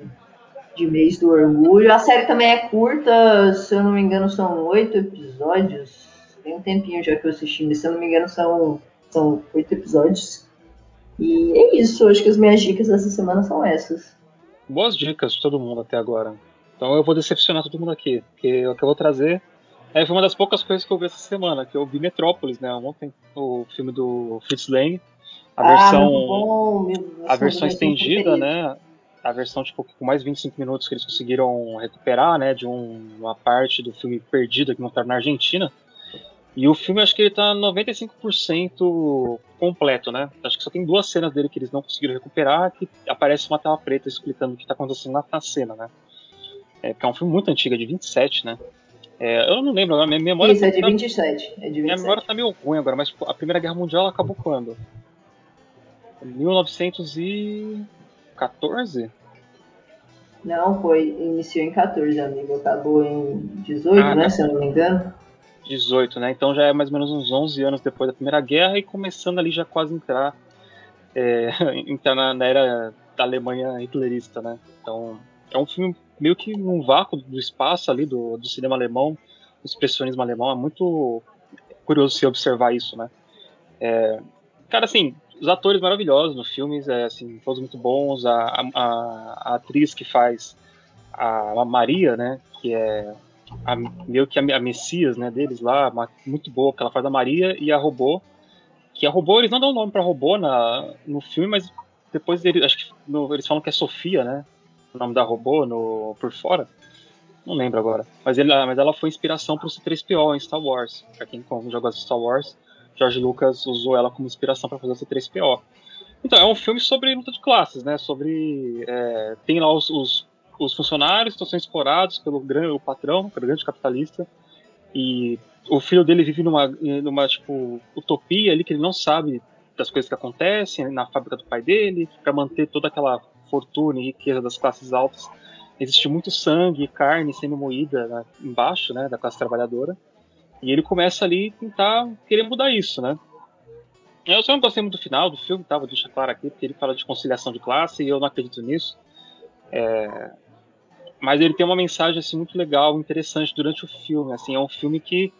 de mês do orgulho. A série também é curta, se eu não me engano, são oito episódios. Tem um tempinho já que eu assisti, mas se eu não me engano, são são oito episódios. E é isso, acho que as minhas dicas dessa semana são essas. Boas dicas de todo mundo até agora. Então eu vou decepcionar todo mundo aqui, porque o que eu vou trazer é, foi uma das poucas coisas que eu vi essa semana, que eu vi Metrópolis, né? Ontem, o filme do Fritz Lang, a ah, versão, bom, a versão estendida, né? A versão tipo com mais 25 minutos que eles conseguiram recuperar, né? De um, uma parte do filme perdida que mostraram na Argentina. E o filme, acho que ele tá 95% completo, né? Acho que só tem duas cenas dele que eles não conseguiram recuperar, que aparece uma tela preta explicando o que tá acontecendo na, na cena, né? É, porque é um filme muito antigo, é de 27, né? É, eu não lembro, a minha memória... Isso, tá, é de 27. É de 27. Minha memória tá meio ruim agora, mas a Primeira Guerra Mundial acabou quando? 1914? Não, foi, iniciou em 14, amigo. Acabou em 18, ah, né, se eu não me engano. 18, né? Então já é mais ou menos uns 11 anos depois da Primeira Guerra e começando ali já quase entrar, é, entrar na, na, era da Alemanha hitlerista, né? Então é um filme meio que num vácuo do espaço ali do, do cinema alemão, do expressionismo alemão. É muito curioso se observar isso, né? É, cara, assim, os atores maravilhosos no filme, é, assim, todos muito bons. A, a, a atriz que faz a, a Maria, né? Que é a, meio que a, a Messias, né? Deles lá, muito boa, que ela faz da Maria e a robô. Que a robô, eles não dão nome pra robô na, no filme, mas depois eles, acho que no, eles falam que é Sofia, né? O nome da robô no, por fora. Não lembro agora. Mas, ele, mas ela foi inspiração pro C3PO em Star Wars. Pra quem joga Star Wars, George Lucas usou ela como inspiração para fazer o C3PO. Então, é um filme sobre luta de classes, né? Sobre. É, tem lá os, os, os, funcionários estão sendo explorados pelo grande, o patrão, pelo grande capitalista. E o filho dele vive numa, numa tipo, utopia ali que ele não sabe das coisas que acontecem na fábrica do pai dele, para manter toda aquela fortuna e riqueza das classes altas. Existe muito sangue e carne sendo moída né, embaixo né, da classe trabalhadora. E ele começa ali a tentar querer mudar isso, né? Eu só não gostei muito do final do filme, tá? Vou deixar claro aqui, porque ele fala de conciliação de classe e eu não acredito nisso. É... Mas ele tem uma mensagem assim muito legal, interessante durante o filme. Assim, é um filme que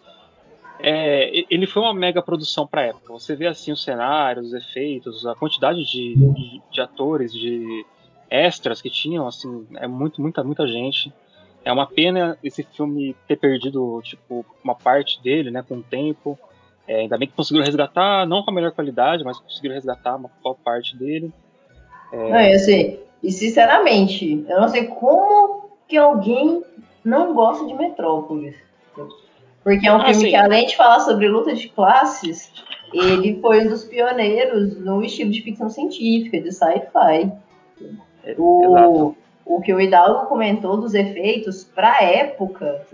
é... ele foi uma mega produção para época. Você vê assim os cenários, os efeitos, a quantidade de, de, de atores, de extras que tinham, assim, é muito, muita, muita gente. É uma pena esse filme ter perdido, tipo, uma parte dele, né, com o tempo. É, ainda bem que conseguiram resgatar, não com a melhor qualidade, mas conseguiram resgatar uma boa parte dele. É... Não, eu sei. E sinceramente, eu não sei como que alguém não gosta de Metrópolis. Porque é um ah, filme sim. que, além de falar sobre luta de classes, ele foi um dos pioneiros no estilo de ficção científica, de sci-fi. O, o que o Hidalgo comentou dos efeitos para época,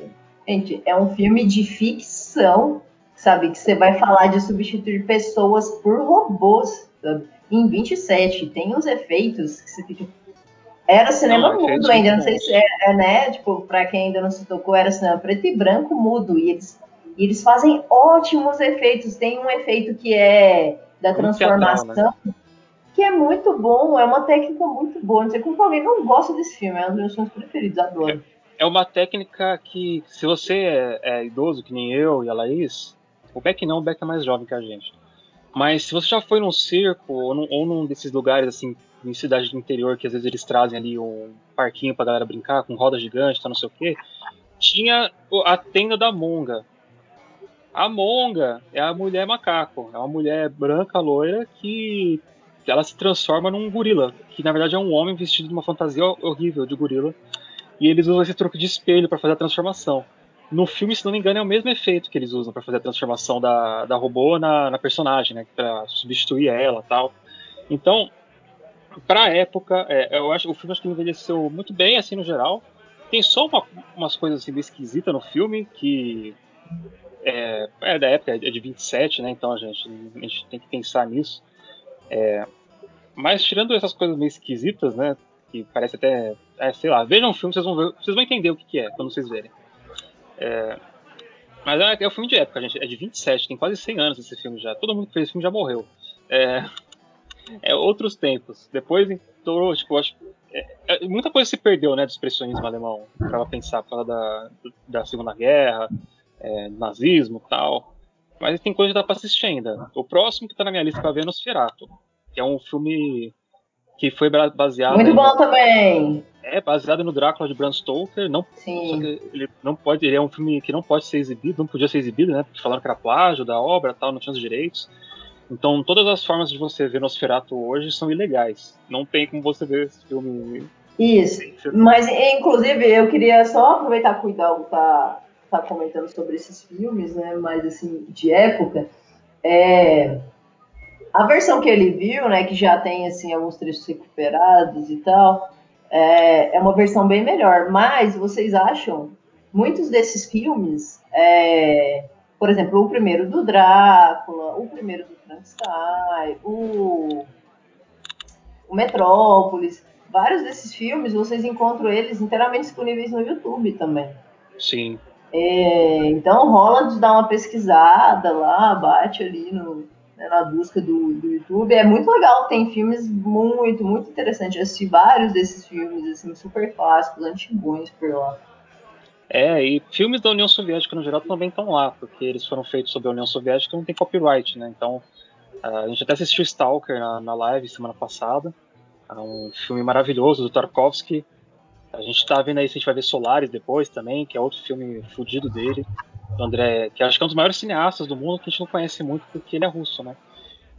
gente, é um filme de ficção, sabe? Que você vai falar de substituir pessoas por robôs, sabe? Em 27 tem uns efeitos que você fica. Era cinema não, mudo ainda, não sei se é, é, né? Tipo, pra quem ainda não se tocou, era cinema preto e branco mudo. E eles, e eles fazem ótimos efeitos. Tem um efeito que é da transformação. Teatral, né? que é muito bom, é uma técnica muito boa. Não sei como alguém não gosta desse filme, é um dos meus filmes preferidos, adoro. É, é uma técnica que, se você é, é, idoso, que nem eu e a Laís, o Beck não, o Beck é mais jovem que a gente. Mas se você já foi num circo ou num, ou num desses lugares assim, em cidade do interior, que às vezes eles trazem ali um parquinho pra galera brincar, com roda gigante, tá não sei o quê, tinha a tenda da Monga. A Monga é a mulher macaco, é uma mulher branca loira que ela se transforma num gorila, que na verdade é um homem vestido de uma fantasia horrível de gorila. E eles usam esse truque de espelho para fazer a transformação. No filme, se não me engano, é o mesmo efeito que eles usam para fazer a transformação da, da robô na, na personagem, né? Pra substituir ela tal. Então, pra época, é, eu acho o filme acho que envelheceu muito bem, assim, no geral. Tem só uma, umas coisas assim esquisitas no filme que. É, é, da época, é de 27, né? Então a gente, a gente tem que pensar nisso. É, mas tirando essas coisas meio esquisitas, né? Que parece até. É, sei lá, vejam um filme, vocês vão, ver, vocês vão entender o que, que é quando vocês verem. É, mas é, é um filme de época, gente. É de 27, tem quase 100 anos esse filme já. Todo mundo que fez esse filme já morreu. É, é outros tempos. Depois entrou, tipo, acho. É, é, muita coisa se perdeu, né, do expressionismo alemão. Pra pensar, causa da, da Segunda Guerra, é, nazismo e tal. Mas tem coisa que dá pra assistir ainda. O próximo que tá na minha lista pra ver é Nosferatu que é um filme que foi baseado. Muito bom também! É, baseado no Drácula de Bram Stoker. Não, Sim. ele não pode, ele é um filme que não pode ser exibido, não podia ser exibido, né? Porque falaram que era plágio da obra tal, não tinha os direitos. Então, todas as formas de você ver Nosferatu hoje são ilegais. Não tem como você ver esse filme. Isso. Mas, inclusive, eu queria só aproveitar que o Hidalgo tá, tá comentando sobre esses filmes, né? Mais assim, de época. É, a versão que ele viu, né, que já tem assim alguns trechos recuperados e tal, é, é uma versão bem melhor. Mas vocês acham muitos desses filmes, é, por exemplo, o primeiro do Drácula, o primeiro do Frankenstein, o, o Metrópolis, vários desses filmes vocês encontram eles inteiramente disponíveis no YouTube também. Sim. É, então rola de dar uma pesquisada lá, bate ali no, né, na busca do, do YouTube. É muito legal, tem filmes muito, muito interessantes. Eu assisti vários desses filmes, assim, super clássicos, antigões por lá. É, e filmes da União Soviética no geral também estão lá, porque eles foram feitos sobre a União Soviética e não tem copyright, né? Então, a gente até assistiu Stalker na, na live semana passada, é um filme maravilhoso do Tarkovsky, A gente tá vendo aí se a gente vai ver Solaris depois também, que é outro filme fudido dele. Do André, que acho que é um dos maiores cineastas do mundo que a gente não conhece muito porque ele é russo, né?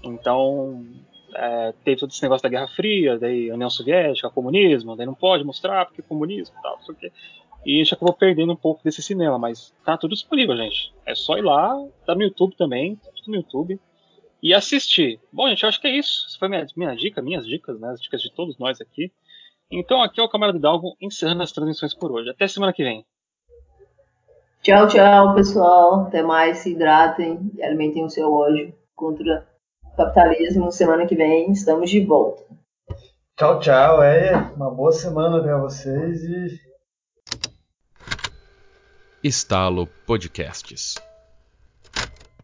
Então, é, teve todo esse negócio da Guerra Fria, daí União Soviética, comunismo, daí não pode mostrar porque é comunismo e tal, não sei o quê. E a gente acabou perdendo um pouco desse cinema, mas tá tudo disponível, gente. É só ir lá, tá no YouTube também, tá tudo no YouTube, e assistir. Bom, gente, eu acho que é isso. Essa foi minha, minha dica, minhas dicas, né? As dicas de todos nós aqui. Então aqui é o Camarada Dalgo encerrando as transmissões por hoje. Até semana que vem. Tchau, tchau, pessoal. Até mais. Se hidratem e alimentem o seu ódio contra o capitalismo. Semana que vem estamos de volta. Tchau, tchau. É uma boa semana para vocês e Estalo Podcasts.